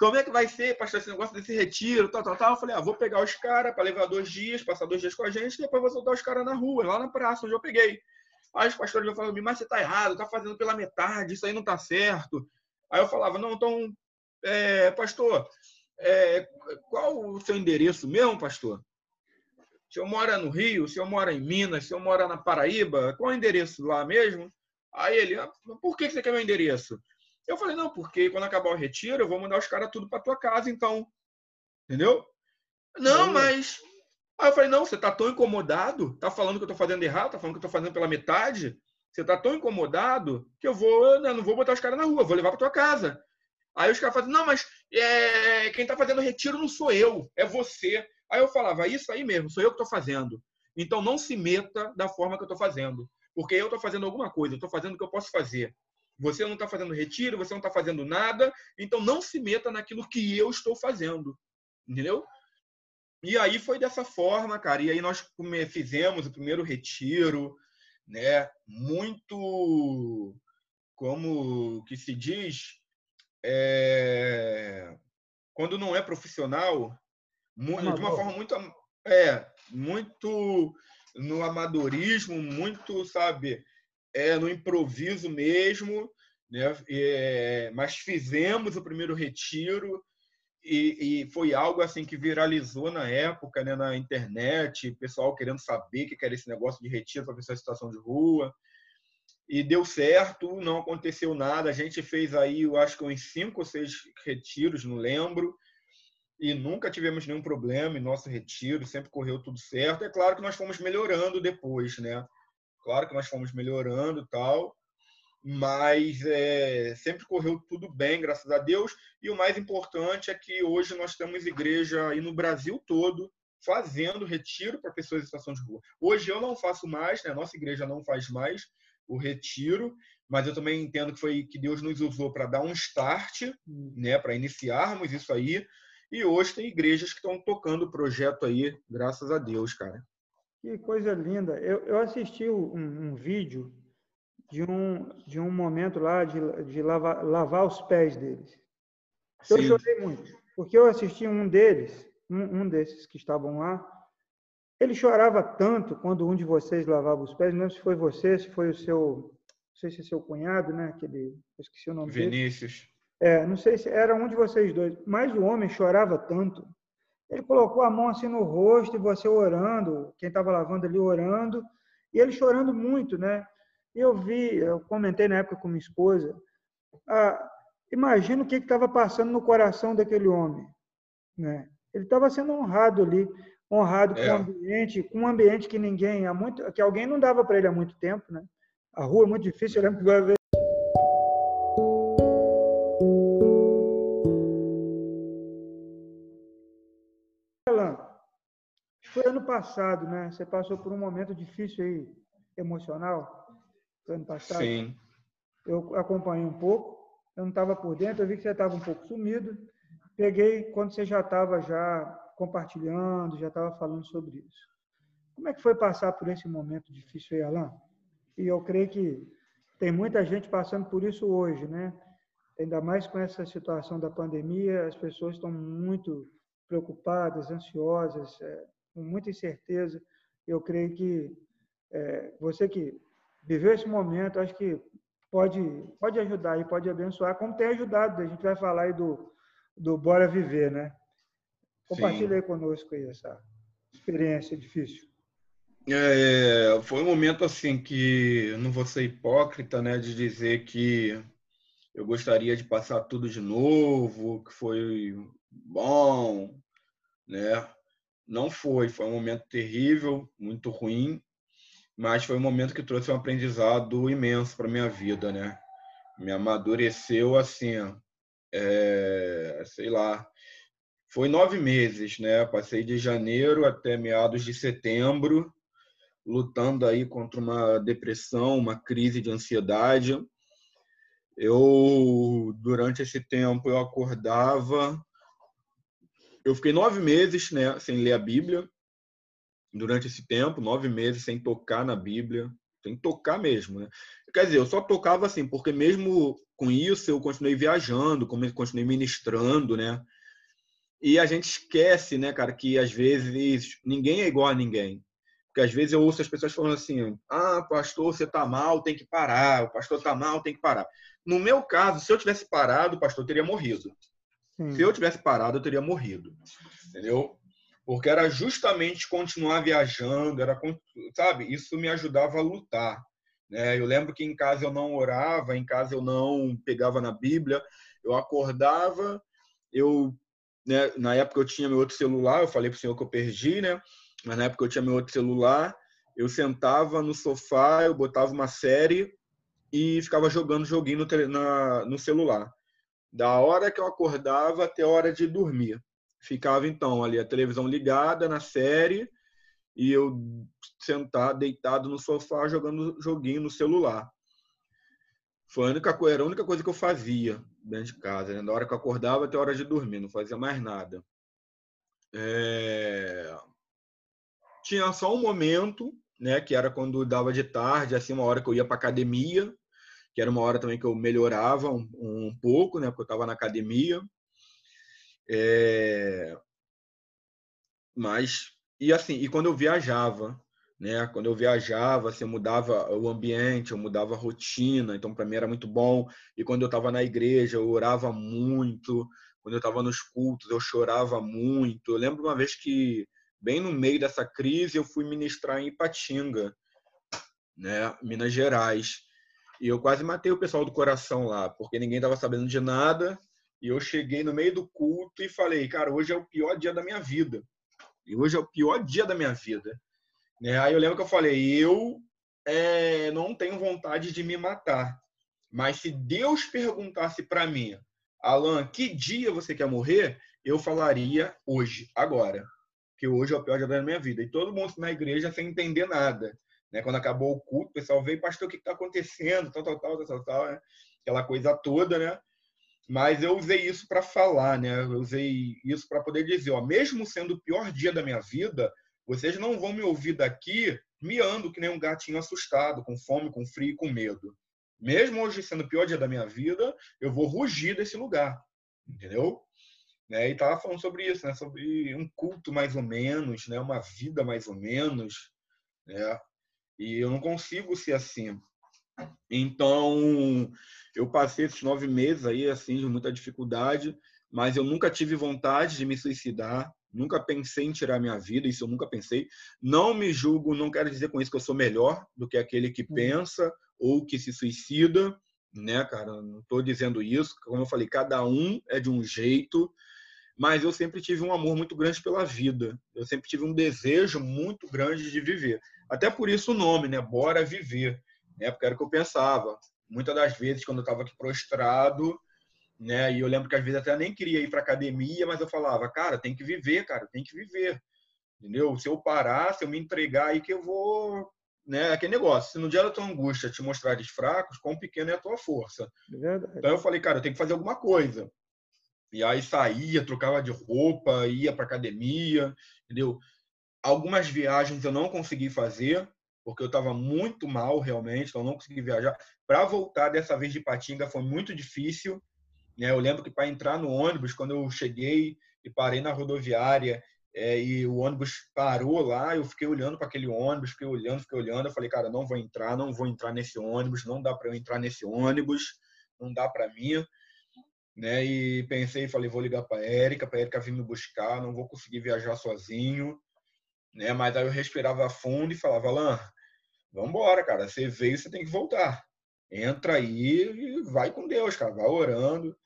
como é que vai ser, pastor, esse negócio desse retiro, tal, tal, tal. Eu falei, ah, vou pegar os caras para levar dois dias, passar dois dias com a gente, depois vou soltar os caras na rua, lá na praça, onde eu peguei. Aí os pastores iam falando, mas você tá errado, tá fazendo pela metade, isso aí não tá certo. Aí eu falava, não, então, é, pastor, é, qual o seu endereço mesmo, pastor? Se eu moro no Rio, se eu moro em Minas, se eu moro na Paraíba, qual é o endereço lá mesmo? Aí ele, ah, por que você quer meu endereço? Eu falei, não, porque quando acabar o retiro, eu vou mandar os caras tudo para tua casa, então. Entendeu? Não, mas. Aí eu falei, não, você tá tão incomodado, tá falando que eu tô fazendo errado, tá falando que eu tô fazendo pela metade. Você tá tão incomodado que eu vou, né, não vou botar os caras na rua, vou levar para tua casa. Aí os caras falam, não, mas é, quem tá fazendo retiro não sou eu, é você. Aí eu falava, isso aí mesmo, sou eu que tô fazendo. Então não se meta da forma que eu tô fazendo. Porque eu tô fazendo alguma coisa, eu tô fazendo o que eu posso fazer. Você não está fazendo retiro, você não está fazendo nada, então não se meta naquilo que eu estou fazendo. Entendeu? E aí foi dessa forma, cara. E aí nós fizemos o primeiro retiro, né? Muito, como que se diz, é... quando não é profissional, de uma forma muito, é, muito no amadorismo, muito, sabe, é, no improviso mesmo, né? É, mas fizemos o primeiro retiro e, e, foi algo assim que viralizou na época, né, na internet, pessoal querendo saber que era esse negócio de retiro para pessoa em situação de rua. E deu certo, não aconteceu nada. A gente fez aí, eu acho que uns cinco ou seis retiros, não lembro. E nunca tivemos nenhum problema em nosso retiro, sempre correu tudo certo. É claro que nós fomos melhorando depois, né? Claro que nós fomos melhorando tal, mas é, sempre correu tudo bem, graças a Deus. E o mais importante é que hoje nós temos igreja aí no Brasil todo fazendo retiro para pessoas em situação de rua. Hoje eu não faço mais, né? Nossa igreja não faz mais o retiro, mas eu também entendo que foi que Deus nos usou para dar um start, né? Para iniciarmos isso aí. E hoje tem igrejas que estão tocando o projeto aí, graças a Deus, cara. Que coisa linda. Eu, eu assisti um, um, vídeo de um, de um momento lá de, de lavar, lavar os pés deles. Eu Sim. chorei muito, porque eu assisti um deles, um, um desses que estavam lá, ele chorava tanto quando um de vocês lavava os pés, não sei se foi você, se foi o seu, não sei se é seu cunhado, né? Aquele, esqueci o nome Vinícius. dele. É, não sei se era um de vocês dois, mas o homem chorava tanto ele colocou a mão assim no rosto e você orando, quem estava lavando ali orando, e ele chorando muito, né? Eu vi, eu comentei na época com minha esposa, ah, imagina o que estava passando no coração daquele homem, né? Ele estava sendo honrado ali, honrado é. com um ambiente, com um ambiente que ninguém há muito, que alguém não dava para ele há muito tempo, né? A rua é muito difícil, eu lembro que passado, né? Você passou por um momento difícil aí, emocional, ano passado. Sim. Eu acompanhei um pouco, eu não estava por dentro, eu vi que você estava um pouco sumido. Peguei quando você já estava já compartilhando, já estava falando sobre isso. Como é que foi passar por esse momento difícil aí, Alain? E eu creio que tem muita gente passando por isso hoje, né? Ainda mais com essa situação da pandemia, as pessoas estão muito preocupadas, ansiosas, é, com muita incerteza. Eu creio que é, você que viveu esse momento, acho que pode, pode ajudar e pode abençoar, como tem ajudado. A gente vai falar aí do, do Bora Viver, né? Compartilhe aí conosco aí essa experiência difícil. É, foi um momento assim que não vou ser hipócrita, né, de dizer que eu gostaria de passar tudo de novo, que foi bom, né? Não foi, foi um momento terrível, muito ruim, mas foi um momento que trouxe um aprendizado imenso para minha vida, né? Me amadureceu assim, é, sei lá, foi nove meses, né? Passei de janeiro até meados de setembro, lutando aí contra uma depressão, uma crise de ansiedade. Eu, durante esse tempo, eu acordava eu fiquei nove meses né, sem ler a Bíblia durante esse tempo, nove meses sem tocar na Bíblia, tem que tocar mesmo, né? Quer dizer, eu só tocava assim, porque mesmo com isso eu continuei viajando, continuei ministrando, né? E a gente esquece, né, cara, que às vezes ninguém é igual a ninguém. Porque às vezes eu ouço as pessoas falando assim: ah, pastor, você tá mal, tem que parar. O pastor tá mal, tem que parar. No meu caso, se eu tivesse parado, o pastor teria morrido. Sim. Se eu tivesse parado, eu teria morrido. Entendeu? Porque era justamente continuar viajando, era, sabe? Isso me ajudava a lutar. Né? Eu lembro que em casa eu não orava, em casa eu não pegava na Bíblia, eu acordava, eu né, na época eu tinha meu outro celular, eu falei para o senhor que eu perdi, né? Mas na época eu tinha meu outro celular, eu sentava no sofá, eu botava uma série e ficava jogando joguinho no, na, no celular. Da hora que eu acordava até a hora de dormir. Ficava então ali a televisão ligada na série e eu sentado, deitado no sofá jogando joguinho no celular. Foi a única, era a única coisa que eu fazia dentro de casa. Né? Da hora que eu acordava até a hora de dormir, não fazia mais nada. É tinha só um momento, né, que era quando dava de tarde, assim, uma hora que eu ia para academia, que era uma hora também que eu melhorava um, um pouco, né, porque eu estava na academia. É... Mas e assim, e quando eu viajava, né, quando eu viajava, assim, eu mudava o ambiente, eu mudava a rotina, então para mim era muito bom. E quando eu estava na igreja, eu orava muito. Quando eu estava nos cultos, eu chorava muito. Eu lembro uma vez que bem no meio dessa crise, eu fui ministrar em Ipatinga, né, Minas Gerais. E eu quase matei o pessoal do coração lá, porque ninguém estava sabendo de nada. E eu cheguei no meio do culto e falei, cara, hoje é o pior dia da minha vida. E hoje é o pior dia da minha vida. Né? Aí eu lembro que eu falei, eu é, não tenho vontade de me matar. Mas se Deus perguntasse para mim, Alan, que dia você quer morrer? Eu falaria hoje, agora que hoje é o pior dia da minha vida. E todo mundo na igreja sem entender nada. Né? Quando acabou o culto, o pessoal veio, pastor, o que está acontecendo? Tal, tal, tal, tal, tal, né? Aquela coisa toda, né? Mas eu usei isso para falar, né? Eu usei isso para poder dizer, ó, mesmo sendo o pior dia da minha vida, vocês não vão me ouvir daqui miando que nem um gatinho assustado, com fome, com frio, com medo. Mesmo hoje sendo o pior dia da minha vida, eu vou rugir desse lugar, entendeu? Né? E estava falando sobre isso, né? sobre um culto mais ou menos, né? uma vida mais ou menos. Né? E eu não consigo ser assim. Então, eu passei esses nove meses aí, assim, de muita dificuldade, mas eu nunca tive vontade de me suicidar, nunca pensei em tirar minha vida, isso eu nunca pensei. Não me julgo, não quero dizer com isso que eu sou melhor do que aquele que uhum. pensa ou que se suicida, né, cara? Não estou dizendo isso. Como eu falei, cada um é de um jeito mas eu sempre tive um amor muito grande pela vida. Eu sempre tive um desejo muito grande de viver. Até por isso o nome, né? Bora viver. Né? Porque era o que eu pensava. Muitas das vezes, quando eu estava aqui prostrado, né? E eu lembro que às vezes até nem queria ir para academia, mas eu falava, cara, tem que viver, cara, tem que viver. Entendeu? Se eu parar, se eu me entregar aí que eu vou né, aquele negócio, se no dia da tua angústia te mostrares fracos, quão pequena é a tua força. É então eu falei, cara, eu tenho que fazer alguma coisa. E aí saía, trocava de roupa, ia para academia, entendeu? Algumas viagens eu não consegui fazer, porque eu estava muito mal realmente, então não consegui viajar. Para voltar dessa vez de Patinga foi muito difícil. Né? Eu lembro que para entrar no ônibus, quando eu cheguei e parei na rodoviária é, e o ônibus parou lá, eu fiquei olhando para aquele ônibus, fiquei olhando, fiquei olhando. Eu falei, cara, não vou entrar, não vou entrar nesse ônibus, não dá para eu entrar nesse ônibus, não dá para mim né? E pensei, falei, vou ligar para Érica, para Érica vir me buscar, não vou conseguir viajar sozinho, né? Mas aí eu respirava fundo e falava, Alain, vamos embora, cara, você veio, você tem que voltar. Entra aí e vai com Deus, cara, vai orando.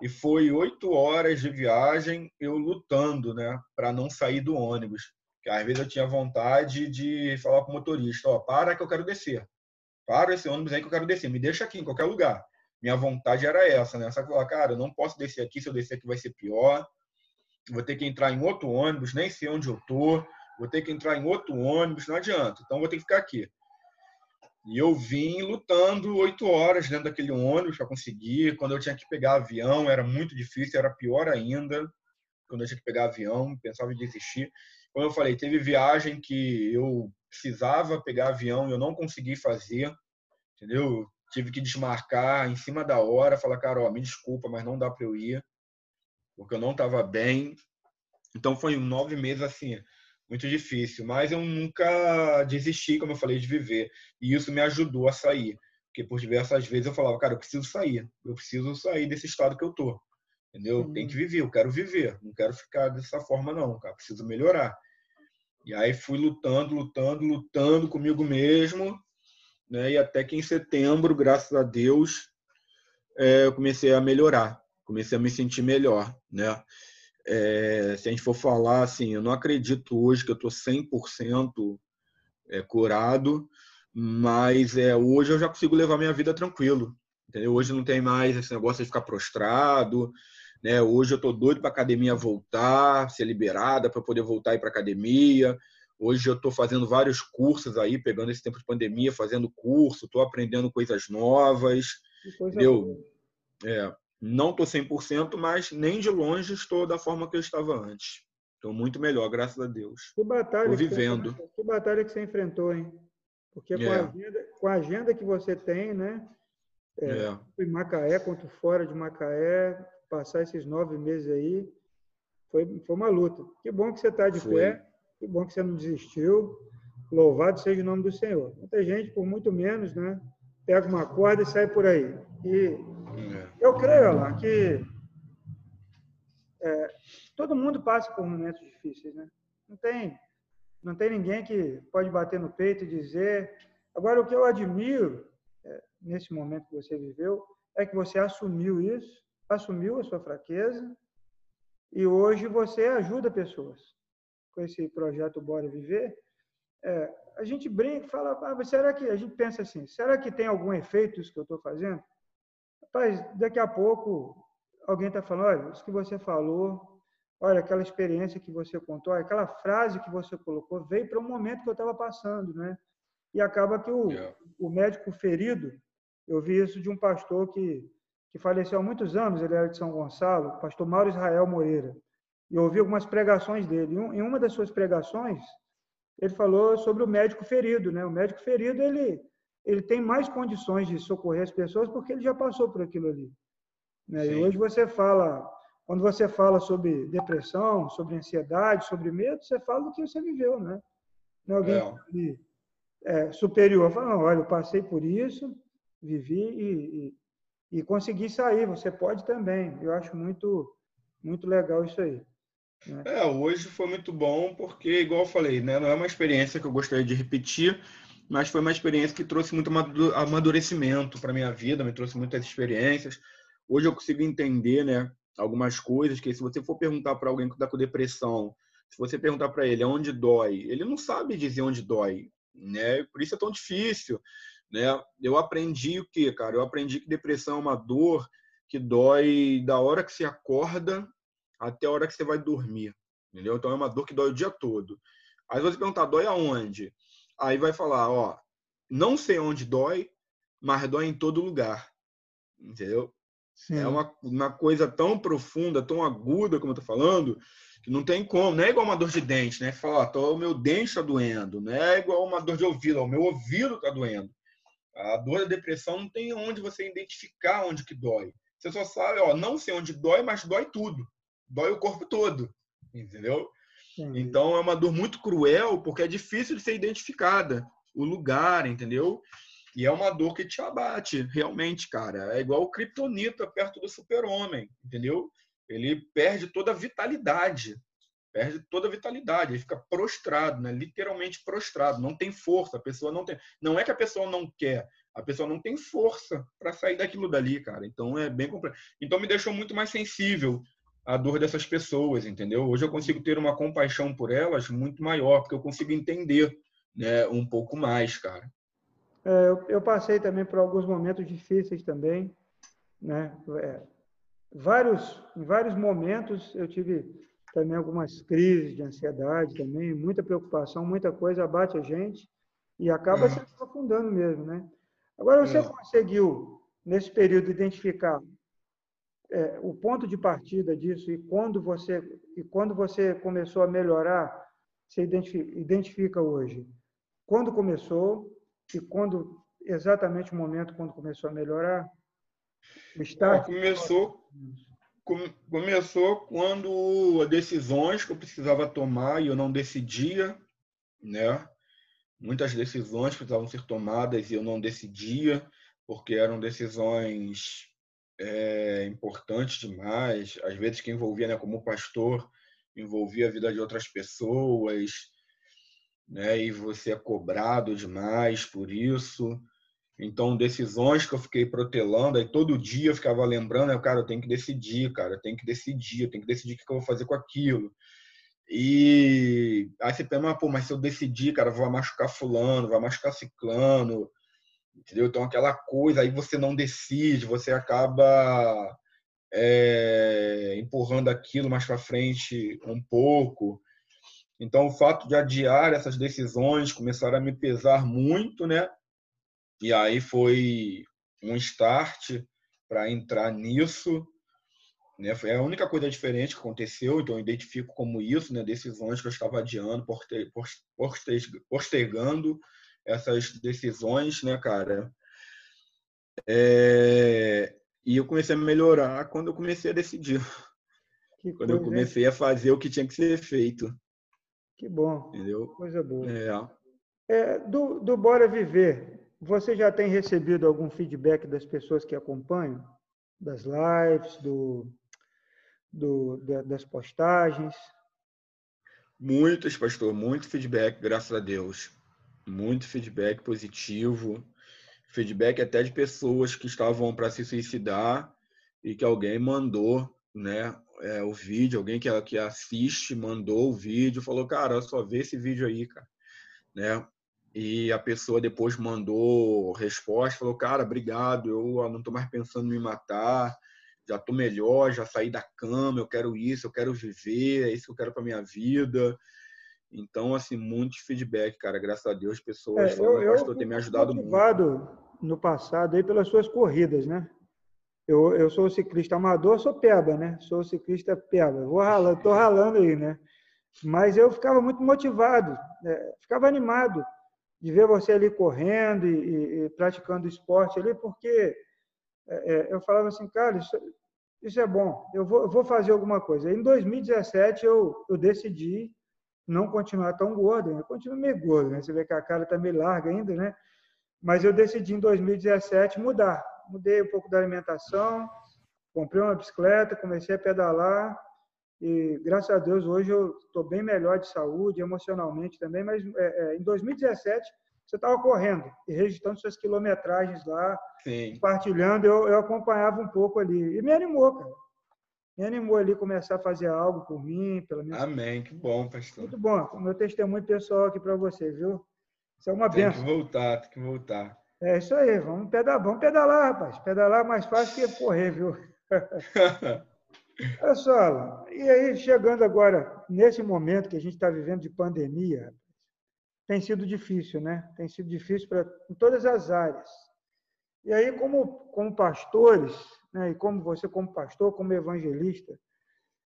E foi oito horas de viagem eu lutando, né, para não sair do ônibus. Que às vezes eu tinha vontade de falar para o motorista, ó, para que eu quero descer. Para esse ônibus aí que eu quero descer, me deixa aqui em qualquer lugar minha vontade era essa, né? Só que falar, cara, eu não posso descer aqui, se eu descer aqui vai ser pior. Vou ter que entrar em outro ônibus, nem sei onde eu tô. Vou ter que entrar em outro ônibus, não adianta. Então vou ter que ficar aqui. E eu vim lutando oito horas dentro daquele ônibus para conseguir. Quando eu tinha que pegar avião, era muito difícil, era pior ainda. quando eu tinha que pegar avião, pensava em desistir. Como eu falei, teve viagem que eu precisava pegar avião e eu não consegui fazer, entendeu? Tive que desmarcar em cima da hora, falar, cara, ó, me desculpa, mas não dá para eu ir, porque eu não estava bem. Então foi nove meses assim, muito difícil, mas eu nunca desisti, como eu falei, de viver. E isso me ajudou a sair, porque por diversas vezes eu falava, cara, eu preciso sair, eu preciso sair desse estado que eu tô. Entendeu? Tem que viver, eu quero viver, não quero ficar dessa forma não, cara, preciso melhorar. E aí fui lutando, lutando, lutando comigo mesmo, né? E até que em setembro, graças a Deus, é, eu comecei a melhorar, comecei a me sentir melhor, né? É, se a gente for falar assim, eu não acredito hoje que eu estou 100% é, curado, mas é, hoje eu já consigo levar minha vida tranquilo. Entendeu? Hoje não tem mais esse negócio de ficar prostrado, né? Hoje eu estou doido para a academia voltar, ser liberada para poder voltar para academia. Hoje eu estou fazendo vários cursos aí, pegando esse tempo de pandemia, fazendo curso, estou aprendendo coisas novas. Entendeu? É, não estou 100%, mas nem de longe estou da forma que eu estava antes. Estou muito melhor, graças a Deus. Que batalha, Tô vivendo. Que, que batalha que você enfrentou, hein? Porque com, é. a agenda, com a agenda que você tem, né? É, é. Em Macaé, quanto fora de Macaé, passar esses nove meses aí foi, foi uma luta. Que bom que você está de foi. pé, que bom que você não desistiu. Louvado seja o nome do Senhor. Muita gente, por muito menos, né, pega uma corda e sai por aí. E é. Eu creio lá que é, todo mundo passa por momentos difíceis, né? Não tem, não tem ninguém que pode bater no peito e dizer. Agora, o que eu admiro é, nesse momento que você viveu é que você assumiu isso assumiu a sua fraqueza e hoje você ajuda pessoas com esse projeto Bora Viver. É, a gente brinca, fala, ah, será que a gente pensa assim? Será que tem algum efeito isso que eu estou fazendo? Rapaz, daqui a pouco alguém está falando, olha, isso que você falou, olha, aquela experiência que você contou, aquela frase que você colocou veio para um momento que eu estava passando, né? E acaba que o, yeah. o médico ferido, eu vi isso de um pastor que que faleceu há muitos anos, ele era de São Gonçalo, pastor Mauro Israel Moreira. E eu ouvi algumas pregações dele. Em uma das suas pregações, ele falou sobre o médico ferido, né? O médico ferido, ele ele tem mais condições de socorrer as pessoas porque ele já passou por aquilo ali. Né? E hoje você fala, quando você fala sobre depressão, sobre ansiedade, sobre medo, você fala do que você viveu, né? Não é alguém é. Ali, é, superior fala, não, olha, eu passei por isso, vivi e, e e conseguir sair. Você pode também. Eu acho muito, muito legal isso aí. Né? É, hoje foi muito bom porque, igual eu falei, né, não é uma experiência que eu gostaria de repetir, mas foi uma experiência que trouxe muito amadurecimento para minha vida, me trouxe muitas experiências. Hoje eu consigo entender, né, algumas coisas que se você for perguntar para alguém que está com depressão, se você perguntar para ele onde dói, ele não sabe dizer onde dói, né? Por isso é tão difícil. Né? Eu aprendi o que, cara? Eu aprendi que depressão é uma dor que dói da hora que você acorda até a hora que você vai dormir. Entendeu? Então é uma dor que dói o dia todo. Aí você perguntar, dói aonde? Aí vai falar, ó, não sei onde dói, mas dói em todo lugar. Entendeu? Sim. É uma, uma coisa tão profunda, tão aguda, como eu tô falando, que não tem como. Não é igual uma dor de dente, né? Fala, ó, o meu dente está doendo. Não é igual uma dor de ouvido, ó, o meu ouvido está doendo. A dor da depressão não tem onde você identificar onde que dói. Você só sabe, ó, não sei onde dói, mas dói tudo. Dói o corpo todo, entendeu? Sim. Então é uma dor muito cruel porque é difícil de ser identificada o lugar, entendeu? E é uma dor que te abate, realmente, cara. É igual o Kryptonita perto do super-homem, entendeu? Ele perde toda a vitalidade. Perde toda a vitalidade, ele fica prostrado, né? literalmente prostrado, não tem força, a pessoa não tem. Não é que a pessoa não quer, a pessoa não tem força para sair daquilo dali, cara. Então é bem complexo. Então me deixou muito mais sensível à dor dessas pessoas, entendeu? Hoje eu consigo ter uma compaixão por elas muito maior, porque eu consigo entender né, um pouco mais, cara. É, eu, eu, passei também por alguns momentos difíceis também, né? É, vários, em vários momentos eu tive também algumas crises de ansiedade também, muita preocupação, muita coisa abate a gente e acaba é. se aprofundando mesmo, né? Agora, você é. conseguiu, nesse período, identificar é, o ponto de partida disso e quando você e quando você começou a melhorar, você identifica, identifica hoje quando começou e quando exatamente o momento quando começou a melhorar. Start... começou começou quando decisões que eu precisava tomar e eu não decidia, né? Muitas decisões precisavam ser tomadas e eu não decidia porque eram decisões é, importantes demais. Às vezes que envolvia, né, como pastor, envolvia a vida de outras pessoas, né? E você é cobrado demais por isso. Então, decisões que eu fiquei protelando, aí todo dia eu ficava lembrando, né, cara, eu tenho que decidir, cara, eu tenho que decidir, eu tenho que decidir o que eu vou fazer com aquilo. E aí você pensa, pô, mas se eu decidir, cara, vai machucar fulano, vai machucar ciclano, entendeu? Então, aquela coisa, aí você não decide, você acaba é, empurrando aquilo mais para frente um pouco. Então, o fato de adiar essas decisões começaram a me pesar muito, né? E aí foi um start para entrar nisso. Né? Foi a única coisa diferente que aconteceu, então eu identifico como isso, né? decisões que eu estava adiando, postergando essas decisões, né, cara? É... E eu comecei a melhorar quando eu comecei a decidir. Que quando eu comecei a fazer o que tinha que ser feito. Que bom. Entendeu? Coisa boa. É. É, do, do Bora Viver, você já tem recebido algum feedback das pessoas que acompanham? Das lives, do, do, das postagens? Muitos, pastor, muito feedback, graças a Deus. Muito feedback positivo. Feedback até de pessoas que estavam para se suicidar e que alguém mandou né, é, o vídeo, alguém que, que assiste mandou o vídeo, falou, cara, só vê esse vídeo aí, cara. Né? E a pessoa depois mandou resposta, falou: Cara, obrigado, eu não estou mais pensando em me matar, já estou melhor, já saí da cama, eu quero isso, eu quero viver, é isso que eu quero para minha vida. Então, assim, muito feedback, cara. Graças a Deus, pessoas é, eu, eu, pastor, tem me ajudado motivado muito. no passado aí pelas suas corridas, né? Eu, eu sou ciclista amador, sou peba, né? Sou ciclista peba. Vou ralando, tô ralando aí, né? Mas eu ficava muito motivado, né? ficava animado de ver você ali correndo e, e, e praticando esporte ali, porque é, é, eu falava assim, cara, isso, isso é bom, eu vou, eu vou, fazer alguma coisa. Em 2017 eu, eu decidi não continuar tão gordo, eu continuo meio gordo, né? Você vê que a cara está meio larga ainda, né? Mas eu decidi em 2017 mudar. Mudei um pouco da alimentação, comprei uma bicicleta, comecei a pedalar e graças a Deus hoje eu estou bem melhor de saúde, emocionalmente também. Mas é, é, em 2017 você estava correndo e registrando suas quilometragens lá, Sim. compartilhando. Eu, eu acompanhava um pouco ali e me animou, cara. Me animou ali começar a fazer algo por mim, pela minha. Amém, que bom, pastor. Muito bom. O meu testemunho pessoal aqui para você, viu? Isso é uma tem benção. Tem que voltar, tem que voltar. É isso aí, vamos pedalar, vamos pedalar, rapaz. Pedalar é mais fácil que correr, viu? Olha só, e aí chegando agora, nesse momento que a gente está vivendo de pandemia, tem sido difícil, né? Tem sido difícil para em todas as áreas. E aí, como, como pastores, né, e como você como pastor, como evangelista,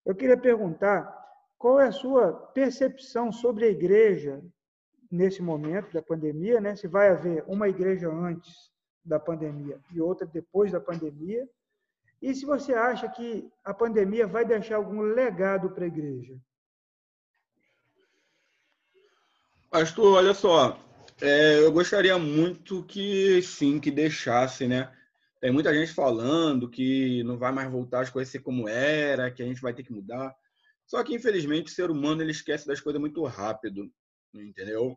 eu queria perguntar qual é a sua percepção sobre a igreja nesse momento da pandemia, né? Se vai haver uma igreja antes da pandemia e outra depois da pandemia, e se você acha que a pandemia vai deixar algum legado para a igreja? Pastor, olha só, é, eu gostaria muito que sim, que deixasse, né? Tem muita gente falando que não vai mais voltar as coisas ser como era, que a gente vai ter que mudar. Só que, infelizmente, o ser humano ele esquece das coisas muito rápido, entendeu?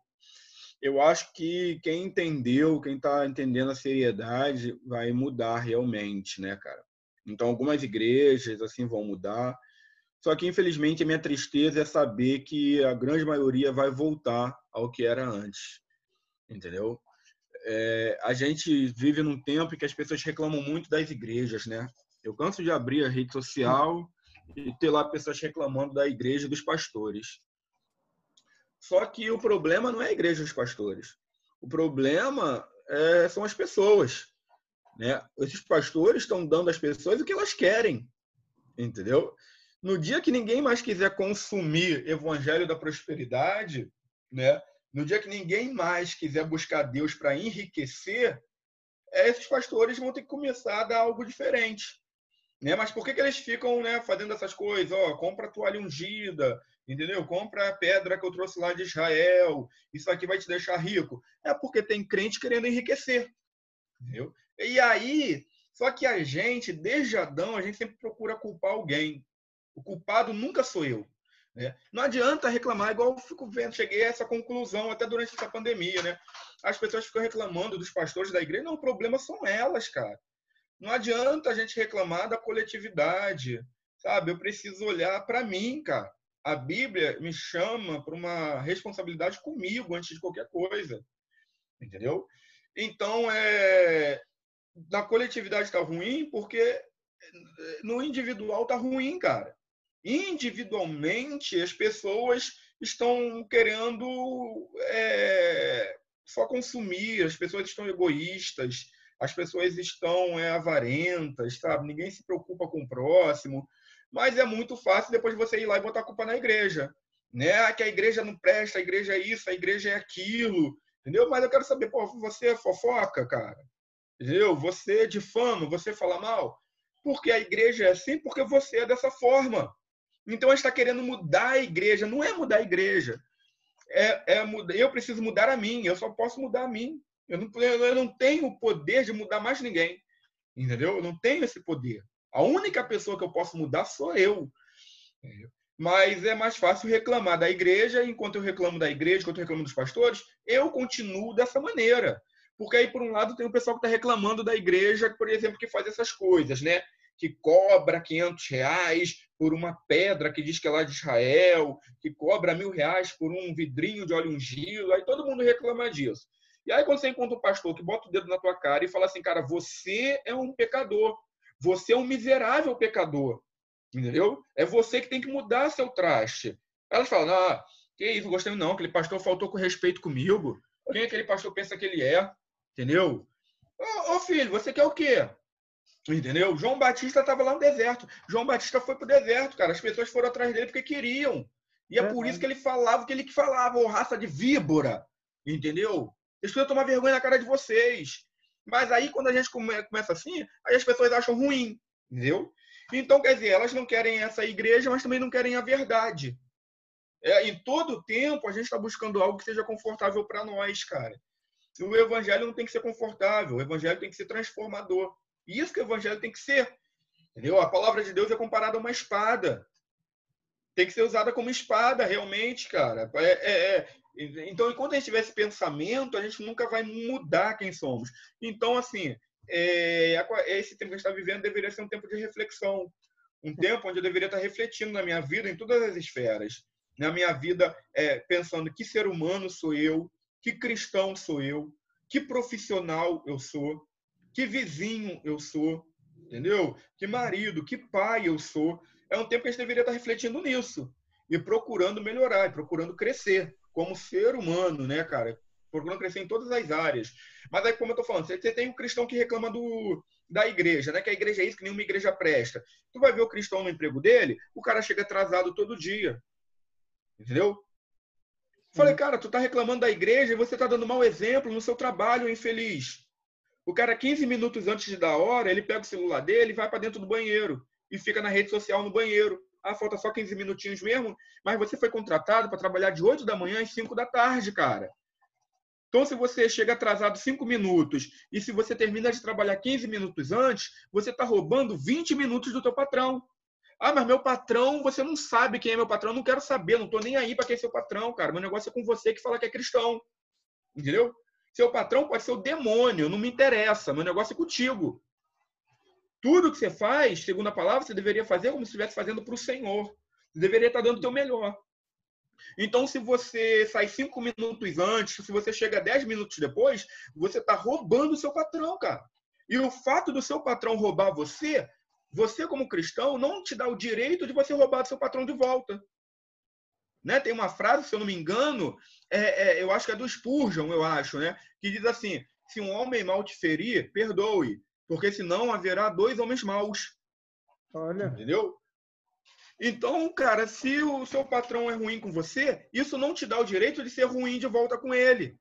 Eu acho que quem entendeu, quem está entendendo a seriedade, vai mudar realmente, né, cara? Então, algumas igrejas assim vão mudar. Só que, infelizmente, a minha tristeza é saber que a grande maioria vai voltar ao que era antes. Entendeu? É, a gente vive num tempo em que as pessoas reclamam muito das igrejas, né? Eu canso de abrir a rede social e ter lá pessoas reclamando da igreja e dos pastores. Só que o problema não é a igreja e os pastores. O problema é, são as pessoas. Né? Esses pastores estão dando às pessoas o que elas querem, entendeu? No dia que ninguém mais quiser consumir evangelho da prosperidade, né? No dia que ninguém mais quiser buscar Deus para enriquecer, esses pastores vão ter que começar a dar algo diferente. Né? Mas por que, que eles ficam né, fazendo essas coisas? Ó, compra toalha ungida, entendeu? Compra a pedra que eu trouxe lá de Israel, isso aqui vai te deixar rico. É porque tem crente querendo enriquecer. Entendeu? E aí, só que a gente, desde Adão, a gente sempre procura culpar alguém. O culpado nunca sou eu. Né? Não adianta reclamar, igual eu fico vendo, cheguei a essa conclusão até durante essa pandemia, né? As pessoas ficam reclamando dos pastores da igreja. Não, o problema são elas, cara. Não adianta a gente reclamar da coletividade, sabe? Eu preciso olhar para mim, cara. A Bíblia me chama para uma responsabilidade comigo antes de qualquer coisa, entendeu? Então, é, na coletividade está ruim porque no individual está ruim, cara. Individualmente, as pessoas estão querendo é, só consumir, as pessoas estão egoístas, as pessoas estão é, avarentas, sabe? Ninguém se preocupa com o próximo. Mas é muito fácil depois você ir lá e botar a culpa na igreja. Né? Ah, que a igreja não presta, a igreja é isso, a igreja é aquilo. Entendeu? Mas eu quero saber, pô, você é fofoca, cara? Entendeu? Você difama, você fala mal? Porque a igreja é assim, porque você é dessa forma. Então a gente está querendo mudar a igreja. Não é mudar a igreja. É, é, eu preciso mudar a mim. Eu só posso mudar a mim. Eu não, eu não tenho o poder de mudar mais ninguém. Entendeu? Eu não tenho esse poder. A única pessoa que eu posso mudar sou eu. Mas é mais fácil reclamar da igreja, enquanto eu reclamo da igreja, enquanto eu reclamo dos pastores, eu continuo dessa maneira. Porque aí, por um lado, tem o pessoal que está reclamando da igreja, por exemplo, que faz essas coisas, né? Que cobra 500 reais por uma pedra que diz que é lá de Israel, que cobra mil reais por um vidrinho de óleo ungido. Aí todo mundo reclama disso. E aí, quando você encontra um pastor que bota o dedo na tua cara e fala assim, cara, você é um pecador, você é um miserável pecador, entendeu? É você que tem que mudar seu traste. Elas falam, ah, que isso, gostei não, aquele pastor faltou com respeito comigo. Quem aquele pastor pensa que ele é? Entendeu? Ô, ô filho, você quer o quê? Entendeu? João Batista estava lá no deserto. João Batista foi pro deserto, cara. As pessoas foram atrás dele porque queriam. E é, é por isso que ele falava o que ele falava, ô raça de víbora. Entendeu? Eles precisam tomar vergonha na cara de vocês. Mas aí, quando a gente começa assim, aí as pessoas acham ruim, entendeu? Então, quer dizer, elas não querem essa igreja, mas também não querem a verdade. É, em todo tempo, a gente está buscando algo que seja confortável para nós, cara. O evangelho não tem que ser confortável, o evangelho tem que ser transformador. E isso que o evangelho tem que ser. Entendeu? A palavra de Deus é comparada a uma espada. Tem que ser usada como espada, realmente, cara. É, é, é, então, enquanto a gente tiver esse pensamento, a gente nunca vai mudar quem somos. Então, assim, é, esse tempo que a gente está vivendo deveria ser um tempo de reflexão. Um tempo onde eu deveria estar refletindo na minha vida, em todas as esferas. Na minha vida, é, pensando que ser humano sou eu, que cristão sou eu, que profissional eu sou, que vizinho eu sou, entendeu? Que marido, que pai eu sou. É um tempo que a gente deveria estar refletindo nisso e procurando melhorar, e procurando crescer como ser humano, né, cara? Procurando crescer em todas as áreas. Mas aí, como eu tô falando, você tem um cristão que reclama do, da igreja, né? Que a igreja é isso, que nenhuma igreja presta. Tu vai ver o cristão no emprego dele, o cara chega atrasado todo dia. Entendeu? Falei, cara, tu tá reclamando da igreja e você tá dando mau exemplo no seu trabalho, infeliz. O cara, 15 minutos antes dar hora, ele pega o celular dele e vai para dentro do banheiro e fica na rede social no banheiro. Ah, falta só 15 minutinhos mesmo, mas você foi contratado para trabalhar de 8 da manhã às 5 da tarde, cara. Então, se você chega atrasado 5 minutos e se você termina de trabalhar 15 minutos antes, você está roubando 20 minutos do teu patrão. Ah, mas meu patrão, você não sabe quem é meu patrão, não quero saber, não estou nem aí para quem é seu patrão, cara. Meu negócio é com você que fala que é cristão. Entendeu? Seu patrão pode ser o demônio, não me interessa, meu negócio é contigo. Tudo que você faz, segundo a palavra, você deveria fazer como se estivesse fazendo para o Senhor. Você deveria estar dando o teu melhor. Então, se você sai cinco minutos antes, se você chega dez minutos depois, você está roubando o seu patrão, cara. E o fato do seu patrão roubar você, você como cristão, não te dá o direito de você roubar do seu patrão de volta. Né? Tem uma frase, se eu não me engano, é, é, eu acho que é do Spurgeon, eu acho, né? que diz assim: se um homem mal te ferir, perdoe. porque senão haverá dois homens maus. Olha. Entendeu? Então, cara, se o seu patrão é ruim com você, isso não te dá o direito de ser ruim de volta com ele.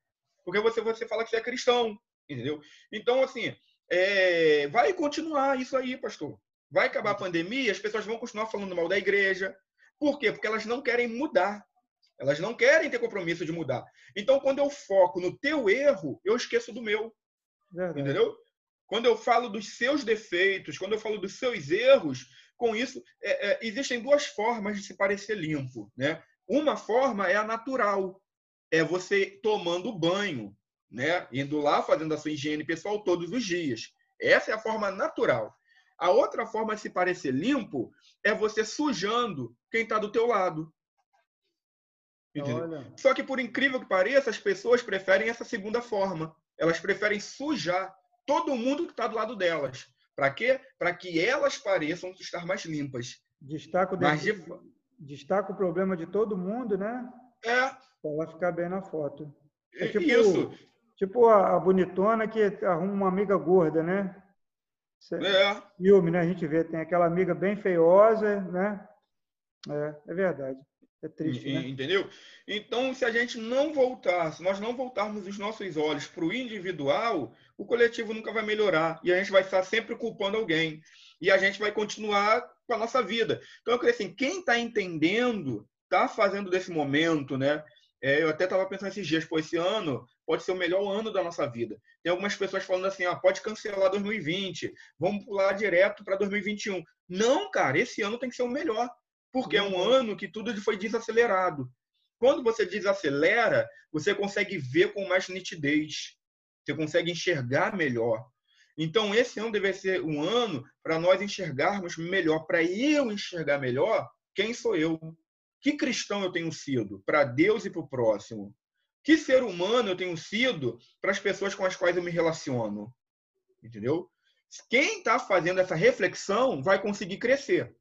Porque você, você fala que você é cristão. Entendeu? Então, assim, é, vai continuar isso aí, pastor. Vai acabar a pandemia, as pessoas vão continuar falando mal da igreja. Por quê? Porque elas não querem mudar. Elas não querem ter compromisso de mudar. Então, quando eu foco no teu erro, eu esqueço do meu. Verdade. Entendeu? Quando eu falo dos seus defeitos, quando eu falo dos seus erros, com isso, é, é, existem duas formas de se parecer limpo. Né? Uma forma é a natural, é você tomando banho, né? indo lá fazendo a sua higiene pessoal todos os dias. Essa é a forma natural. A outra forma de se parecer limpo é você sujando quem está do teu lado. Só que, por incrível que pareça, as pessoas preferem essa segunda forma. Elas preferem sujar todo mundo que está do lado delas. Para quê? Para que elas pareçam estar mais limpas. Destaca o, Mas de... Destaca o problema de todo mundo, né? É. Para ela ficar bem na foto. É tipo, Isso. Tipo a bonitona que arruma uma amiga gorda, né? É. Filme, né? A gente vê, tem aquela amiga bem feiosa, né? É, é verdade. É triste, né? Entendeu? Então, se a gente não voltar, se nós não voltarmos os nossos olhos para o individual, o coletivo nunca vai melhorar e a gente vai estar sempre culpando alguém e a gente vai continuar com a nossa vida. Então, eu creio assim, quem está entendendo, está fazendo desse momento, né? É, eu até estava pensando esses dias, pô, esse ano pode ser o melhor ano da nossa vida. Tem algumas pessoas falando assim, ah, pode cancelar 2020, vamos pular direto para 2021. Não, cara, esse ano tem que ser o melhor porque é um uhum. ano que tudo foi desacelerado. Quando você desacelera, você consegue ver com mais nitidez, você consegue enxergar melhor. Então, esse ano deve ser um ano para nós enxergarmos melhor, para eu enxergar melhor quem sou eu. Que cristão eu tenho sido para Deus e para o próximo? Que ser humano eu tenho sido para as pessoas com as quais eu me relaciono? Entendeu? Quem está fazendo essa reflexão vai conseguir crescer.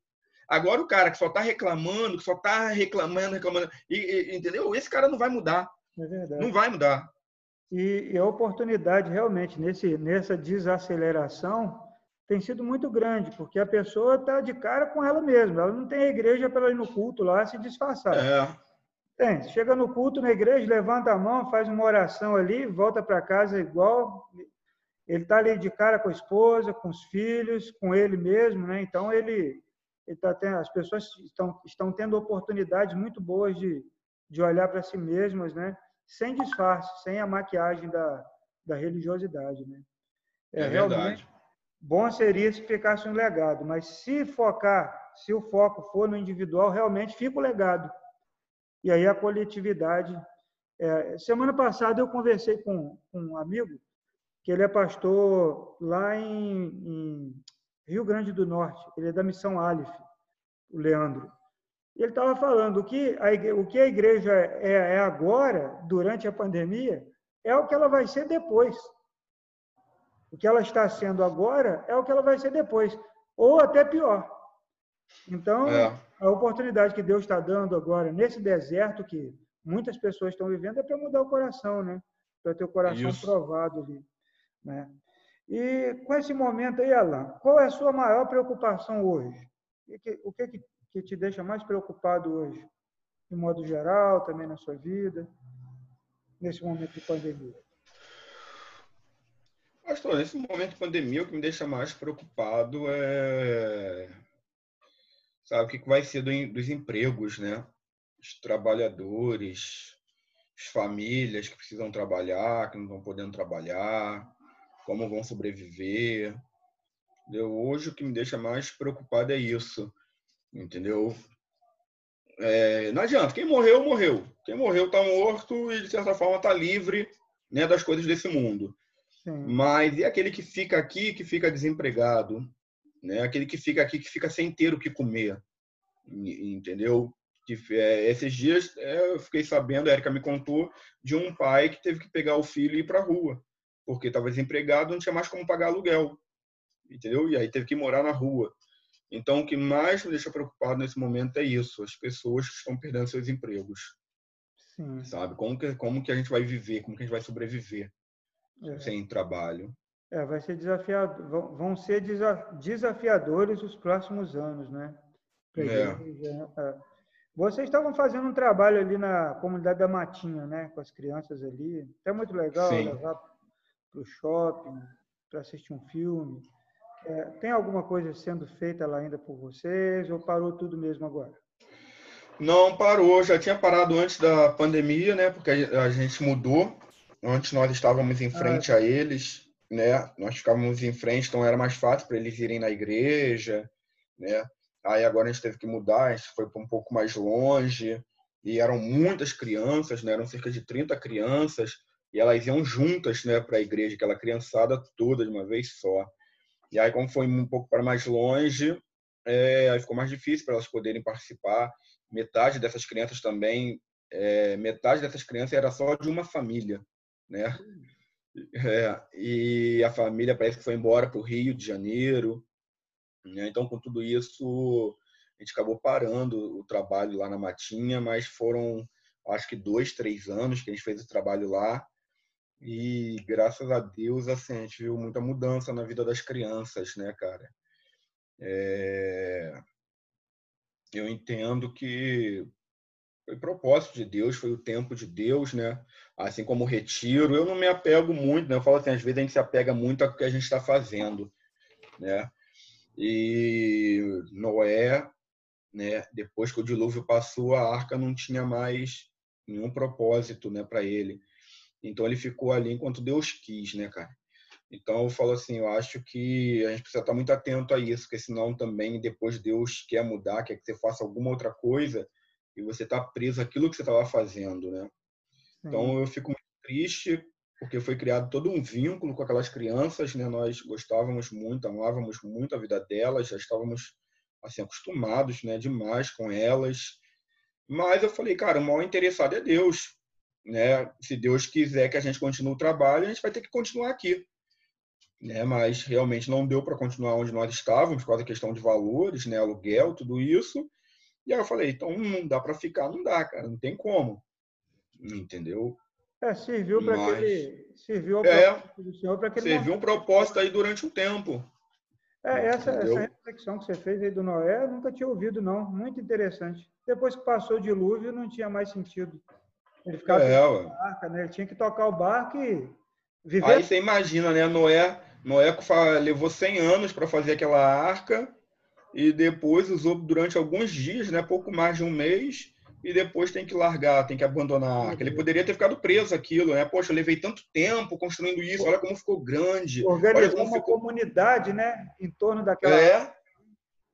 Agora o cara que só está reclamando, que só está reclamando, reclamando, e, e, entendeu? Esse cara não vai mudar. É verdade. Não vai mudar. E, e a oportunidade realmente nesse, nessa desaceleração tem sido muito grande, porque a pessoa está de cara com ela mesma. Ela não tem a igreja para ir no culto lá se disfarçar. É. Tem. Chega no culto na igreja, levanta a mão, faz uma oração ali, volta para casa igual. Ele está ali de cara com a esposa, com os filhos, com ele mesmo, né? Então ele tá tendo, as pessoas estão, estão tendo oportunidades muito boas de, de olhar para si mesmas, né? Sem disfarce, sem a maquiagem da, da religiosidade, né? É, é realmente bom seria se ficasse um legado, mas se focar, se o foco for no individual, realmente fica o legado. E aí a coletividade. É, semana passada eu conversei com, com, um amigo que ele é pastor lá em, em Rio Grande do Norte. Ele é da missão Aleph, o Leandro. E ele estava falando que a igreja, o que a igreja é, é agora, durante a pandemia, é o que ela vai ser depois. O que ela está sendo agora é o que ela vai ser depois, ou até pior. Então, é. A oportunidade que Deus está dando agora, nesse deserto que muitas pessoas estão vivendo, é para mudar o coração, né? Para ter o coração Isso. provado ali. Né? E com esse momento aí, Alain, qual é a sua maior preocupação hoje? O que, que, que te deixa mais preocupado hoje? De modo geral, também na sua vida, nesse momento de pandemia? Pastor, nesse momento de pandemia, o que me deixa mais preocupado é. Sabe, o que vai ser dos empregos, né? Os trabalhadores, as famílias que precisam trabalhar, que não estão podendo trabalhar como vão sobreviver. Entendeu? Hoje o que me deixa mais preocupado é isso, entendeu? É, não adianta, quem morreu, morreu. Quem morreu está morto e, de certa forma, está livre né, das coisas desse mundo. Sim. Mas e aquele que fica aqui, que fica desempregado? Né? Aquele que fica aqui, que fica sem ter o que comer. Entendeu? Que, é, esses dias é, eu fiquei sabendo, a Erika me contou, de um pai que teve que pegar o filho e ir para a rua porque estava desempregado, não tinha mais como pagar aluguel, entendeu? E aí teve que morar na rua. Então, o que mais me deixa preocupado nesse momento é isso, as pessoas que estão perdendo seus empregos. Sim. Sabe? Como que, como que a gente vai viver, como que a gente vai sobreviver é. sem trabalho. É, vai ser desafiado, vão ser desafiadores os próximos anos, né? É. é. Vocês estavam fazendo um trabalho ali na comunidade da Matinha, né? Com as crianças ali. É muito legal Sim. levar para o shopping, para assistir um filme. É, tem alguma coisa sendo feita lá ainda por vocês ou parou tudo mesmo agora? Não, parou. Já tinha parado antes da pandemia, né? Porque a gente mudou. Antes nós estávamos em frente ah, a eles né? Nós ficávamos em frente, então era mais fácil para eles irem na igreja, né? Aí agora a gente teve que mudar, a gente foi para um pouco mais longe e eram muitas crianças, né? Eram cerca de 30 crianças e elas iam juntas, né, para a igreja, aquela criançada toda de uma vez só. E aí como foi um pouco para mais longe, é, aí ficou mais difícil para elas poderem participar. Metade dessas crianças também, é, metade dessas crianças era só de uma família, né? É, e a família parece que foi embora para o Rio de Janeiro. Né? Então, com tudo isso, a gente acabou parando o trabalho lá na Matinha, mas foram, acho que dois, três anos que a gente fez o trabalho lá. E graças a Deus, assim, a gente viu muita mudança na vida das crianças, né, cara? É... Eu entendo que foi propósito de Deus, foi o tempo de Deus, né? Assim como o retiro, eu não me apego muito, né? Eu falo assim, às vezes a gente se apega muito ao que a gente está fazendo, né? E Noé, né? Depois que o dilúvio passou, a arca não tinha mais nenhum propósito, né, para ele. Então ele ficou ali enquanto Deus quis, né, cara? Então eu falo assim, eu acho que a gente precisa estar muito atento a isso, porque senão também depois Deus quer mudar, quer que você faça alguma outra coisa, e você está preso àquilo que você estava fazendo, né? Então eu fico muito triste porque foi criado todo um vínculo com aquelas crianças, né? Nós gostávamos muito, amávamos muito a vida delas, já estávamos assim acostumados, né, demais com elas. Mas eu falei, cara, o maior interessado é Deus, né? Se Deus quiser que a gente continue o trabalho, a gente vai ter que continuar aqui. Né, mas realmente não deu para continuar onde nós estávamos por causa da questão de valores, né, aluguel, tudo isso. E aí eu falei, então não dá para ficar, não dá, cara, não tem como. Entendeu? É, serviu para Mas... aquele. Serviu é, do senhor para aquele. Serviu um propósito aí durante um tempo. É, essa, essa reflexão que você fez aí do Noé, eu nunca tinha ouvido, não. Muito interessante. Depois que passou o dilúvio, não tinha mais sentido. Ele ficava é, barca, né? Ele tinha que tocar o barco e viver. Aí você imagina, né? Noé, Noé levou 100 anos para fazer aquela arca e depois usou durante alguns dias, né, pouco mais de um mês, e depois tem que largar, tem que abandonar. Ele poderia ter ficado preso aquilo, né? Poxa, eu levei tanto tempo construindo isso, olha como ficou grande. Organizou uma ficou... comunidade, né, em torno daquela. É,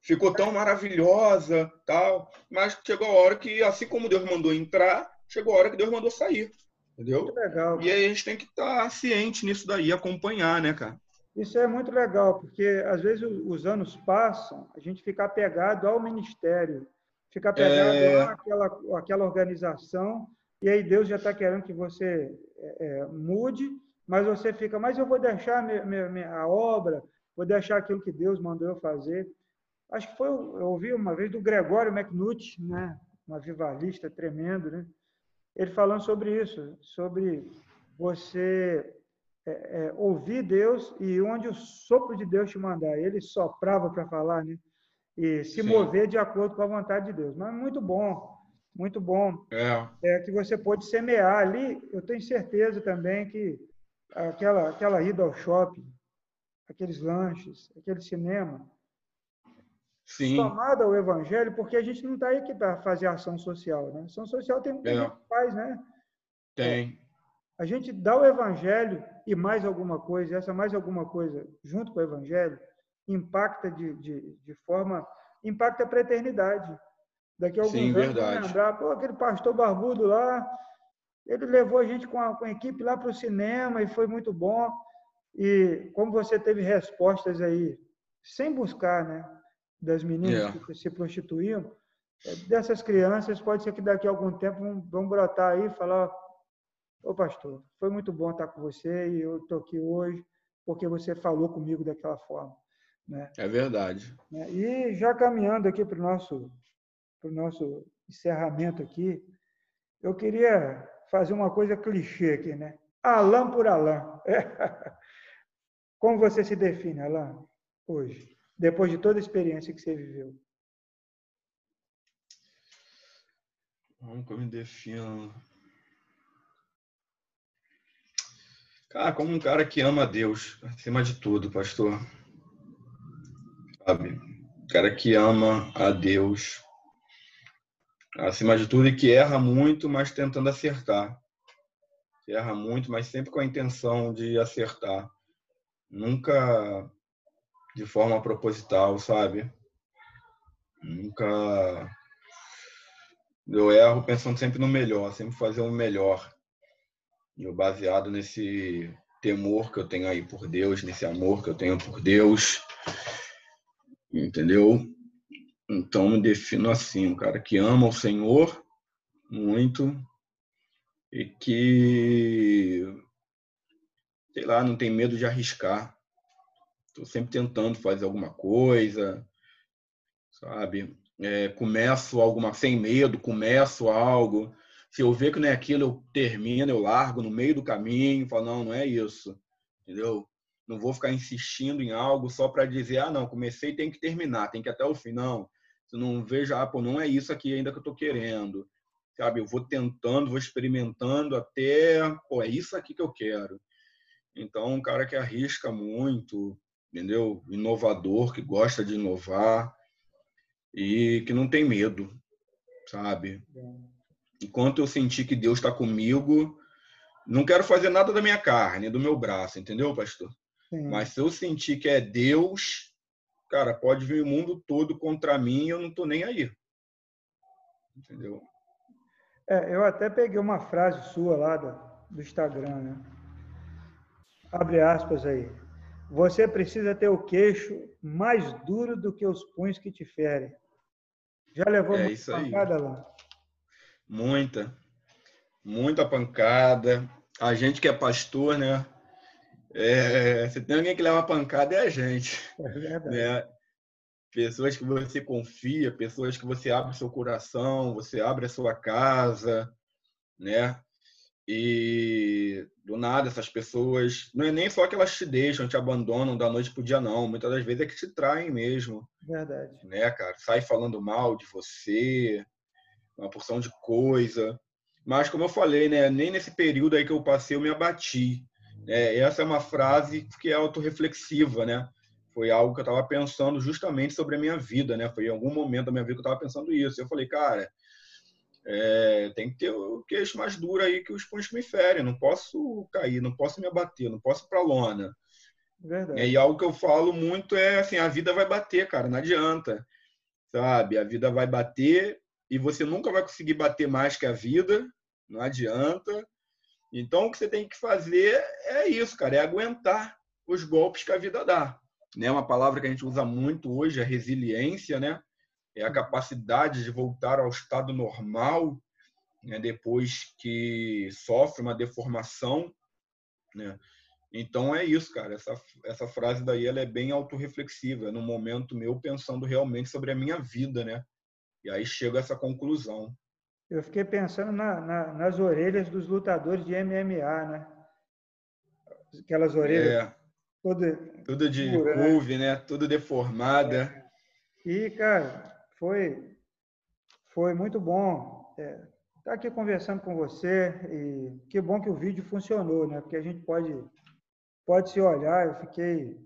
ficou tão maravilhosa, tal. Mas chegou a hora que, assim como Deus mandou entrar, chegou a hora que Deus mandou sair. Entendeu? Muito legal. E aí a gente tem que estar ciente nisso daí, acompanhar, né, cara? Isso é muito legal, porque às vezes os anos passam, a gente fica apegado ao ministério, fica apegado é... àquela, àquela organização, e aí Deus já está querendo que você é, é, mude, mas você fica, mas eu vou deixar minha, minha, minha, a obra, vou deixar aquilo que Deus mandou eu fazer. Acho que foi, eu ouvi uma vez do Gregório McNutt, né? um avivalista tremendo, né? ele falando sobre isso, sobre você é, é, ouvir Deus e onde o sopro de Deus te mandar. Ele soprava para falar, né? E se Sim. mover de acordo com a vontade de Deus. Mas muito bom, muito bom. É. é que você pode semear ali. Eu tenho certeza também que aquela, aquela ida ao shopping, aqueles lanches, aquele cinema, Sim. somado ao evangelho, porque a gente não está aí aqui para fazer ação social, né? Ação social tem muita é. gente que faz, né? Tem. A gente dá o evangelho e mais alguma coisa, essa mais alguma coisa, junto com o evangelho, impacta de, de, de forma, impacta para a eternidade. Daqui a alguns Sim, anos, verdade. lembrar, pô, aquele pastor barbudo lá, ele levou a gente com a, com a equipe lá para o cinema e foi muito bom. E como você teve respostas aí, sem buscar, né, das meninas yeah. que se prostituíam, é, dessas crianças, pode ser que daqui a algum tempo vão, vão brotar aí e falar, Ô pastor, foi muito bom estar com você e eu estou aqui hoje porque você falou comigo daquela forma. Né? É verdade. Né? E já caminhando aqui para o nosso, pro nosso encerramento aqui, eu queria fazer uma coisa clichê aqui, né? Alain por Alain. Como você se define, Alain, hoje, depois de toda a experiência que você viveu? Como que eu me defino? Cara, como um cara que ama a Deus, acima de tudo, pastor. Sabe? Um cara que ama a Deus, acima de tudo, e que erra muito, mas tentando acertar. Que erra muito, mas sempre com a intenção de acertar. Nunca de forma proposital, sabe? Nunca eu erro pensando sempre no melhor, sempre fazer o melhor. Eu baseado nesse temor que eu tenho aí por Deus, nesse amor que eu tenho por Deus, entendeu? Então me defino assim, um cara que ama o Senhor muito e que sei lá, não tem medo de arriscar. Estou sempre tentando fazer alguma coisa, sabe? é, começo alguma sem medo, começo algo. Se eu ver que não é aquilo, eu termino, eu largo no meio do caminho, falo, não, não é isso. Entendeu? Não vou ficar insistindo em algo só para dizer, ah, não, comecei, tem que terminar, tem que ir até o fim. Não, se não vejo, ah, pô, não é isso aqui ainda que eu estou querendo. Sabe, eu vou tentando, vou experimentando até, pô, é isso aqui que eu quero. Então, um cara que arrisca muito, entendeu? Inovador, que gosta de inovar, e que não tem medo, sabe? Enquanto eu sentir que Deus está comigo, não quero fazer nada da minha carne, do meu braço, entendeu, pastor? Sim. Mas se eu sentir que é Deus, cara, pode vir o mundo todo contra mim e eu não tô nem aí. Entendeu? É, eu até peguei uma frase sua lá do, do Instagram, né? Abre aspas aí. Você precisa ter o queixo mais duro do que os punhos que te ferem. Já levou é muita pancada lá? Muita. Muita pancada. A gente que é pastor, né? É, se tem alguém que leva pancada, é a gente. É verdade. Né? Pessoas que você confia, pessoas que você abre seu coração, você abre a sua casa, né? E do nada essas pessoas, não é nem só que elas te deixam, te abandonam da noite pro dia não, muitas das vezes é que te traem mesmo. Verdade. Né, cara? Sai falando mal de você, uma porção de coisa. Mas como eu falei, né, nem nesse período aí que eu passei eu me abati. É, essa é uma frase que é autorreflexiva, né? Foi algo que eu estava pensando justamente sobre a minha vida, né? Foi em algum momento da minha vida que eu estava pensando isso. Eu falei, cara, é, tem que ter o queixo mais duro aí que os punhos me ferem. Não posso cair, não posso me abater, não posso ir para lona. Verdade. E algo que eu falo muito é assim: a vida vai bater, cara, não adianta. Sabe? A vida vai bater e você nunca vai conseguir bater mais que a vida, não adianta. Então, o que você tem que fazer é isso, cara, é aguentar os golpes que a vida dá. Né? Uma palavra que a gente usa muito hoje é resiliência, né? é a capacidade de voltar ao estado normal né, depois que sofre uma deformação. Né? Então é isso, cara. Essa, essa frase daí ela é bem autorreflexiva, é no momento meu pensando realmente sobre a minha vida, né? E aí chega a essa conclusão. Eu fiquei pensando na, na, nas orelhas dos lutadores de MMA, né? Aquelas orelhas. É, toda, tudo de pura, couve, né? né? Tudo deformada. É. E, cara, foi, foi muito bom estar é, tá aqui conversando com você e que bom que o vídeo funcionou, né? Porque a gente pode, pode se olhar. Eu fiquei,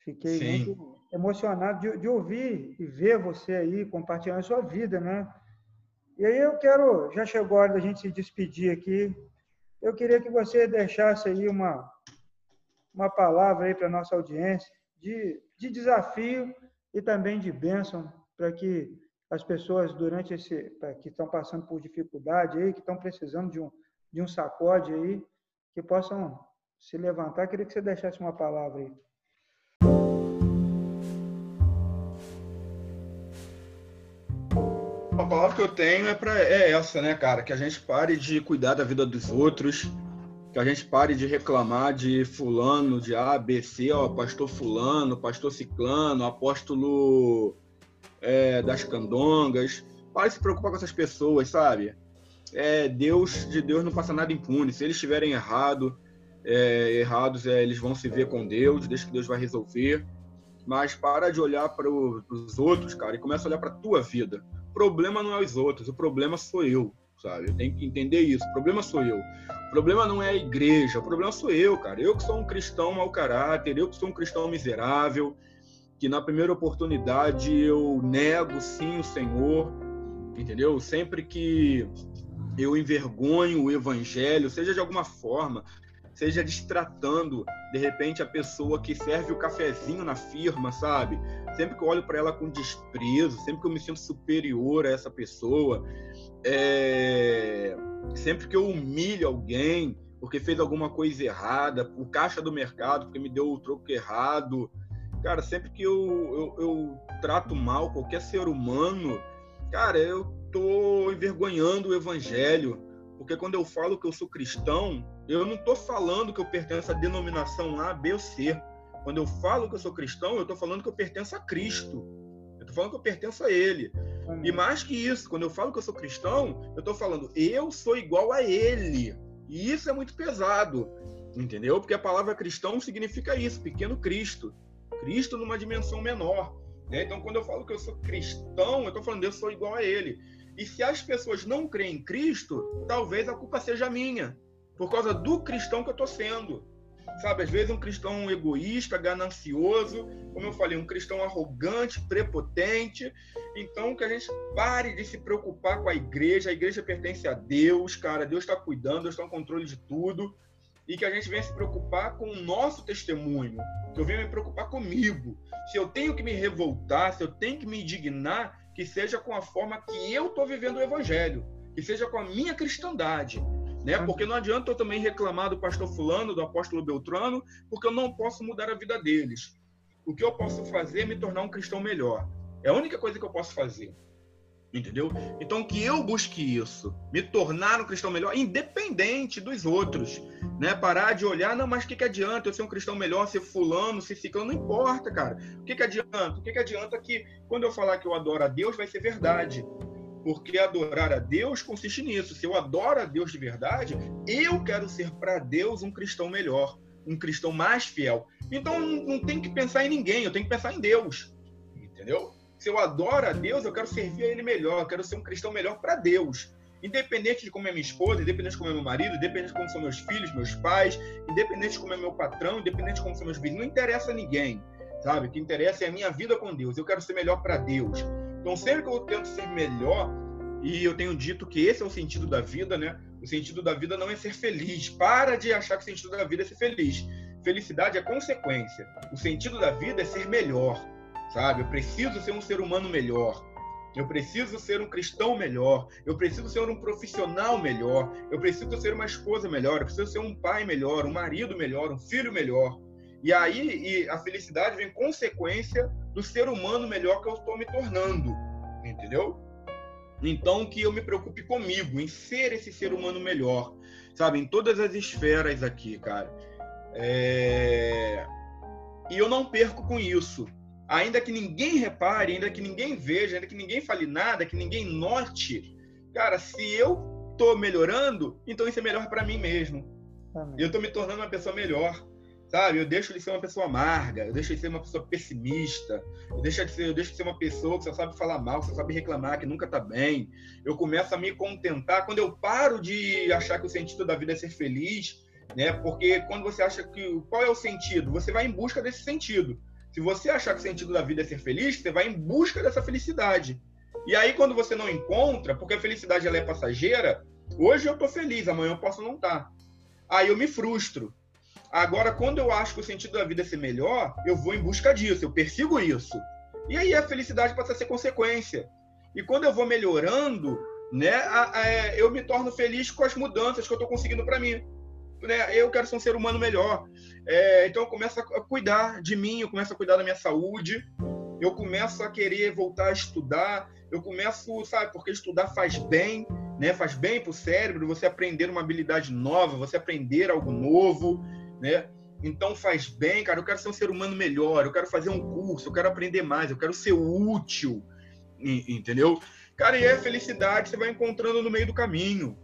fiquei muito emocionado de, de ouvir e ver você aí compartilhando a sua vida, né? E aí eu quero, já chegou a hora da gente se despedir aqui. Eu queria que você deixasse aí uma, uma palavra aí para nossa audiência de, de desafio e também de bênção para que as pessoas durante esse que estão passando por dificuldade aí, que estão precisando de um de um sacode aí, que possam se levantar. Queria que você deixasse uma palavra aí. Palavra que eu tenho é para é essa, né, cara, que a gente pare de cuidar da vida dos outros, que a gente pare de reclamar de fulano, de A, B, C, ó, pastor fulano, pastor ciclano, apóstolo é, das candongas. Para de se preocupar com essas pessoas, sabe? É, Deus de Deus não passa nada impune. Se eles estiverem errado, é, errados, é, eles vão se ver com Deus, deixa que Deus vai resolver. Mas para de olhar para os outros, cara, e começa a olhar para a tua vida. Problema não é os outros, o problema sou eu, sabe? Eu tenho que entender isso. O problema sou eu. O problema não é a igreja, o problema sou eu, cara. Eu que sou um cristão mau caráter, eu que sou um cristão miserável, que na primeira oportunidade eu nego sim o Senhor, entendeu? Sempre que eu envergonho o evangelho, seja de alguma forma, seja destratando de repente a pessoa que serve o cafezinho na firma, sabe? Sempre que eu olho para ela com desprezo, sempre que eu me sinto superior a essa pessoa, é... sempre que eu humilho alguém porque fez alguma coisa errada, o caixa do mercado porque me deu o troco errado, cara, sempre que eu, eu, eu trato mal qualquer ser humano, cara, eu tô envergonhando o evangelho porque quando eu falo que eu sou cristão, eu não estou falando que eu pertenço à denominação A, B ou C. Quando eu falo que eu sou cristão, eu estou falando que eu pertenço a Cristo. Eu estou falando que eu pertenço a Ele. E mais que isso, quando eu falo que eu sou cristão, eu estou falando eu sou igual a Ele. E isso é muito pesado, entendeu? Porque a palavra cristão significa isso, pequeno Cristo. Cristo numa dimensão menor. Né? Então, quando eu falo que eu sou cristão, eu estou falando eu sou igual a Ele. E se as pessoas não creem em Cristo, talvez a culpa seja minha, por causa do cristão que eu estou sendo. Sabe, às vezes um cristão egoísta, ganancioso, como eu falei, um cristão arrogante, prepotente. Então, que a gente pare de se preocupar com a igreja. A igreja pertence a Deus, cara. Deus está cuidando, Deus está no controle de tudo. E que a gente venha se preocupar com o nosso testemunho. Que eu venha me preocupar comigo. Se eu tenho que me revoltar, se eu tenho que me indignar, que seja com a forma que eu estou vivendo o evangelho, que seja com a minha cristandade. Né? Porque não adianta eu também reclamar do pastor fulano, do apóstolo Beltrano, porque eu não posso mudar a vida deles. O que eu posso fazer é me tornar um cristão melhor. É a única coisa que eu posso fazer. Entendeu? Então que eu busque isso, me tornar um cristão melhor, independente dos outros, né? Parar de olhar, não, mas o que, que adianta eu ser um cristão melhor, ser fulano, ser ciclano, não importa, cara. O que, que adianta? O que, que adianta que quando eu falar que eu adoro a Deus, vai ser verdade. Porque adorar a Deus consiste nisso. Se eu adoro a Deus de verdade, eu quero ser para Deus um cristão melhor, um cristão mais fiel. Então não tem que pensar em ninguém, eu tenho que pensar em Deus. Entendeu? se eu adoro a Deus, eu quero servir a Ele melhor, eu quero ser um cristão melhor para Deus. Independente de como é minha esposa, independente de como é meu marido, independente de como são meus filhos, meus pais, independente de como é meu patrão, independente de como são meus vizinhos, não interessa a ninguém, sabe? O que interessa é a minha vida com Deus. Eu quero ser melhor para Deus. Então, sempre que eu tento ser melhor, e eu tenho dito que esse é o sentido da vida, né? O sentido da vida não é ser feliz. Para de achar que o sentido da vida é ser feliz. Felicidade é consequência. O sentido da vida é ser melhor sabe? Eu preciso ser um ser humano melhor. Eu preciso ser um cristão melhor. Eu preciso ser um profissional melhor. Eu preciso ser uma esposa melhor. Eu preciso ser um pai melhor, um marido melhor, um filho melhor. E aí e a felicidade vem consequência do ser humano melhor que eu estou me tornando. Entendeu? Então que eu me preocupe comigo, em ser esse ser humano melhor. Sabe? Em todas as esferas aqui, cara. É... E eu não perco com isso ainda que ninguém repare, ainda que ninguém veja, ainda que ninguém fale nada, que ninguém note, cara, se eu tô melhorando, então isso é melhor para mim mesmo. Amém. Eu tô me tornando uma pessoa melhor, sabe? Eu deixo de ser uma pessoa amarga, eu deixo de ser uma pessoa pessimista, eu deixo de ser, eu deixo de ser uma pessoa que só sabe falar mal, que só sabe reclamar, que nunca tá bem. Eu começo a me contentar quando eu paro de achar que o sentido da vida é ser feliz, né? Porque quando você acha que qual é o sentido, você vai em busca desse sentido. Se você achar que o sentido da vida é ser feliz, você vai em busca dessa felicidade. E aí, quando você não encontra, porque a felicidade ela é passageira, hoje eu tô feliz, amanhã eu posso não estar. Tá. Aí eu me frustro. Agora, quando eu acho que o sentido da vida é ser melhor, eu vou em busca disso, eu persigo isso. E aí a felicidade passa a ser consequência. E quando eu vou melhorando, né, eu me torno feliz com as mudanças que eu estou conseguindo para mim né, eu quero ser um ser humano melhor. É, então eu começo a cuidar de mim, eu começo a cuidar da minha saúde, eu começo a querer voltar a estudar, eu começo, sabe, porque estudar faz bem, né? Faz bem para o cérebro, você aprender uma habilidade nova, você aprender algo novo, né? Então faz bem, cara. Eu quero ser um ser humano melhor, eu quero fazer um curso, eu quero aprender mais, eu quero ser útil, entendeu? Cara, e a felicidade você vai encontrando no meio do caminho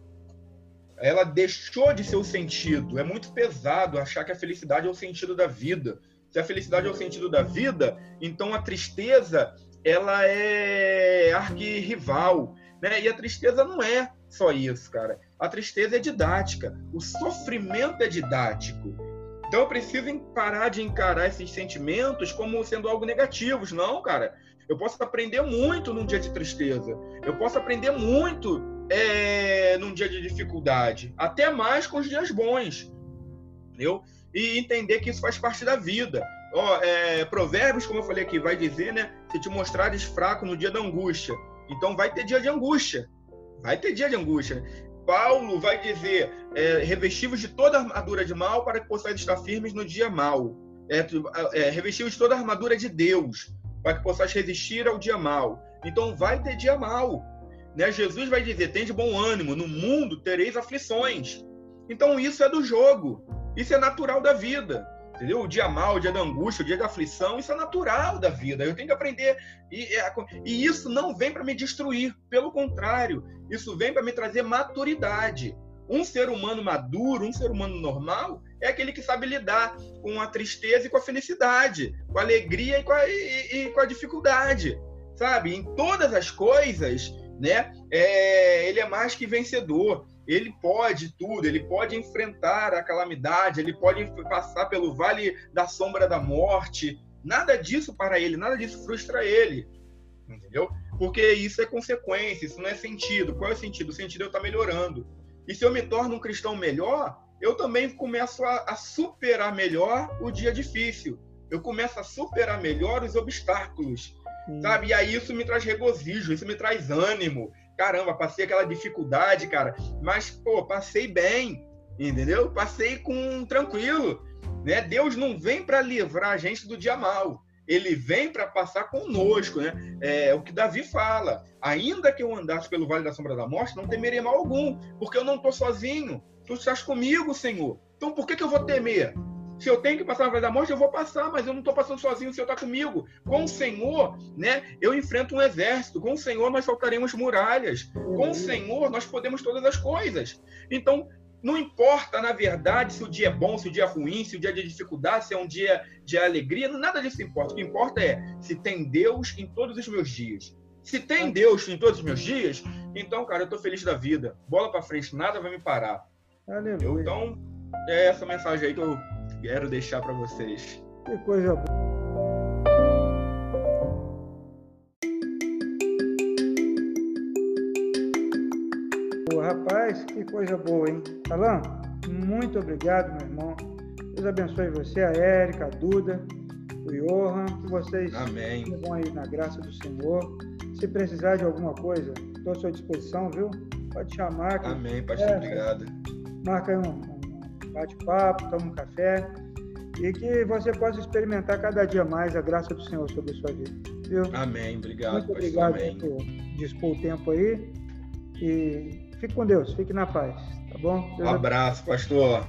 ela deixou de ser o sentido. É muito pesado achar que a felicidade é o sentido da vida. Se a felicidade é o sentido da vida, então a tristeza ela é arquirrival, né? E a tristeza não é só isso, cara. A tristeza é didática. O sofrimento é didático. Então eu preciso parar de encarar esses sentimentos como sendo algo negativos. Não, cara. Eu posso aprender muito num dia de tristeza. Eu posso aprender muito é, num dia de dificuldade. Até mais com os dias bons. Entendeu? E entender que isso faz parte da vida. Ó, é, provérbios, como eu falei aqui, vai dizer, né? Se te mostrares fraco no dia da angústia. Então vai ter dia de angústia. Vai ter dia de angústia. Paulo vai dizer: é, revestivos de toda armadura de mal para que possais estar firmes no dia mal. É, é, revestivos de toda armadura de Deus para que possais resistir ao dia mal. Então vai ter dia mal. Né? Jesus vai dizer: tem de bom ânimo, no mundo tereis aflições. Então isso é do jogo. Isso é natural da vida. Entendeu? O dia mal, o dia da angústia, o dia da aflição, isso é natural da vida. Eu tenho que aprender. E, é, e isso não vem para me destruir. Pelo contrário, isso vem para me trazer maturidade. Um ser humano maduro, um ser humano normal, é aquele que sabe lidar com a tristeza e com a felicidade, com a alegria e com a, e, e com a dificuldade. Sabe? Em todas as coisas, né? É, ele é mais que vencedor ele pode tudo, ele pode enfrentar a calamidade, ele pode passar pelo vale da sombra da morte. Nada disso para ele, nada disso frustra ele. Entendeu? Porque isso é consequência, isso não é sentido. Qual é o sentido? O sentido é eu estar melhorando. E se eu me torno um cristão melhor, eu também começo a, a superar melhor o dia difícil. Eu começo a superar melhor os obstáculos. Sabe? E aí isso me traz regozijo, isso me traz ânimo, caramba, passei aquela dificuldade, cara, mas, pô, passei bem, entendeu? Passei com tranquilo, né? Deus não vem para livrar a gente do dia mal. Ele vem para passar conosco, né? É o que Davi fala. Ainda que eu andasse pelo vale da sombra da morte, não temerei mal algum, porque eu não estou sozinho. Tu estás comigo, Senhor. Então por que, que eu vou temer? Se eu tenho que passar na vale da morte, eu vou passar, mas eu não estou passando sozinho, o Senhor está comigo. Com o Senhor, né, eu enfrento um exército. Com o Senhor, nós saltaremos muralhas. Com o Senhor, nós podemos todas as coisas. Então, não importa, na verdade, se o dia é bom, se o dia é ruim, se o dia é de dificuldade, se é um dia de alegria, nada disso importa. O que importa é se tem Deus em todos os meus dias. Se tem Deus em todos os meus dias, então, cara, eu estou feliz da vida. Bola para frente, nada vai me parar. Aleluia. Então, é essa mensagem aí que eu quero deixar para vocês. Que coisa boa. Rapaz, que coisa boa, hein? Alan, muito obrigado, meu irmão. Deus abençoe você, a Érica, a Duda, o Johan, que vocês Amém. vão aí na graça do Senhor. Se precisar de alguma coisa, estou à sua disposição, viu? Pode chamar. Amém, pastor, é, obrigado. Marca aí um, bate-papo, toma um café e que você possa experimentar cada dia mais a graça do Senhor sobre a sua vida. Viu? Amém. Obrigado, Muito obrigado amém. por dispor o tempo aí. E fique com Deus, fique na paz, tá bom? Deus um abraço, pastor.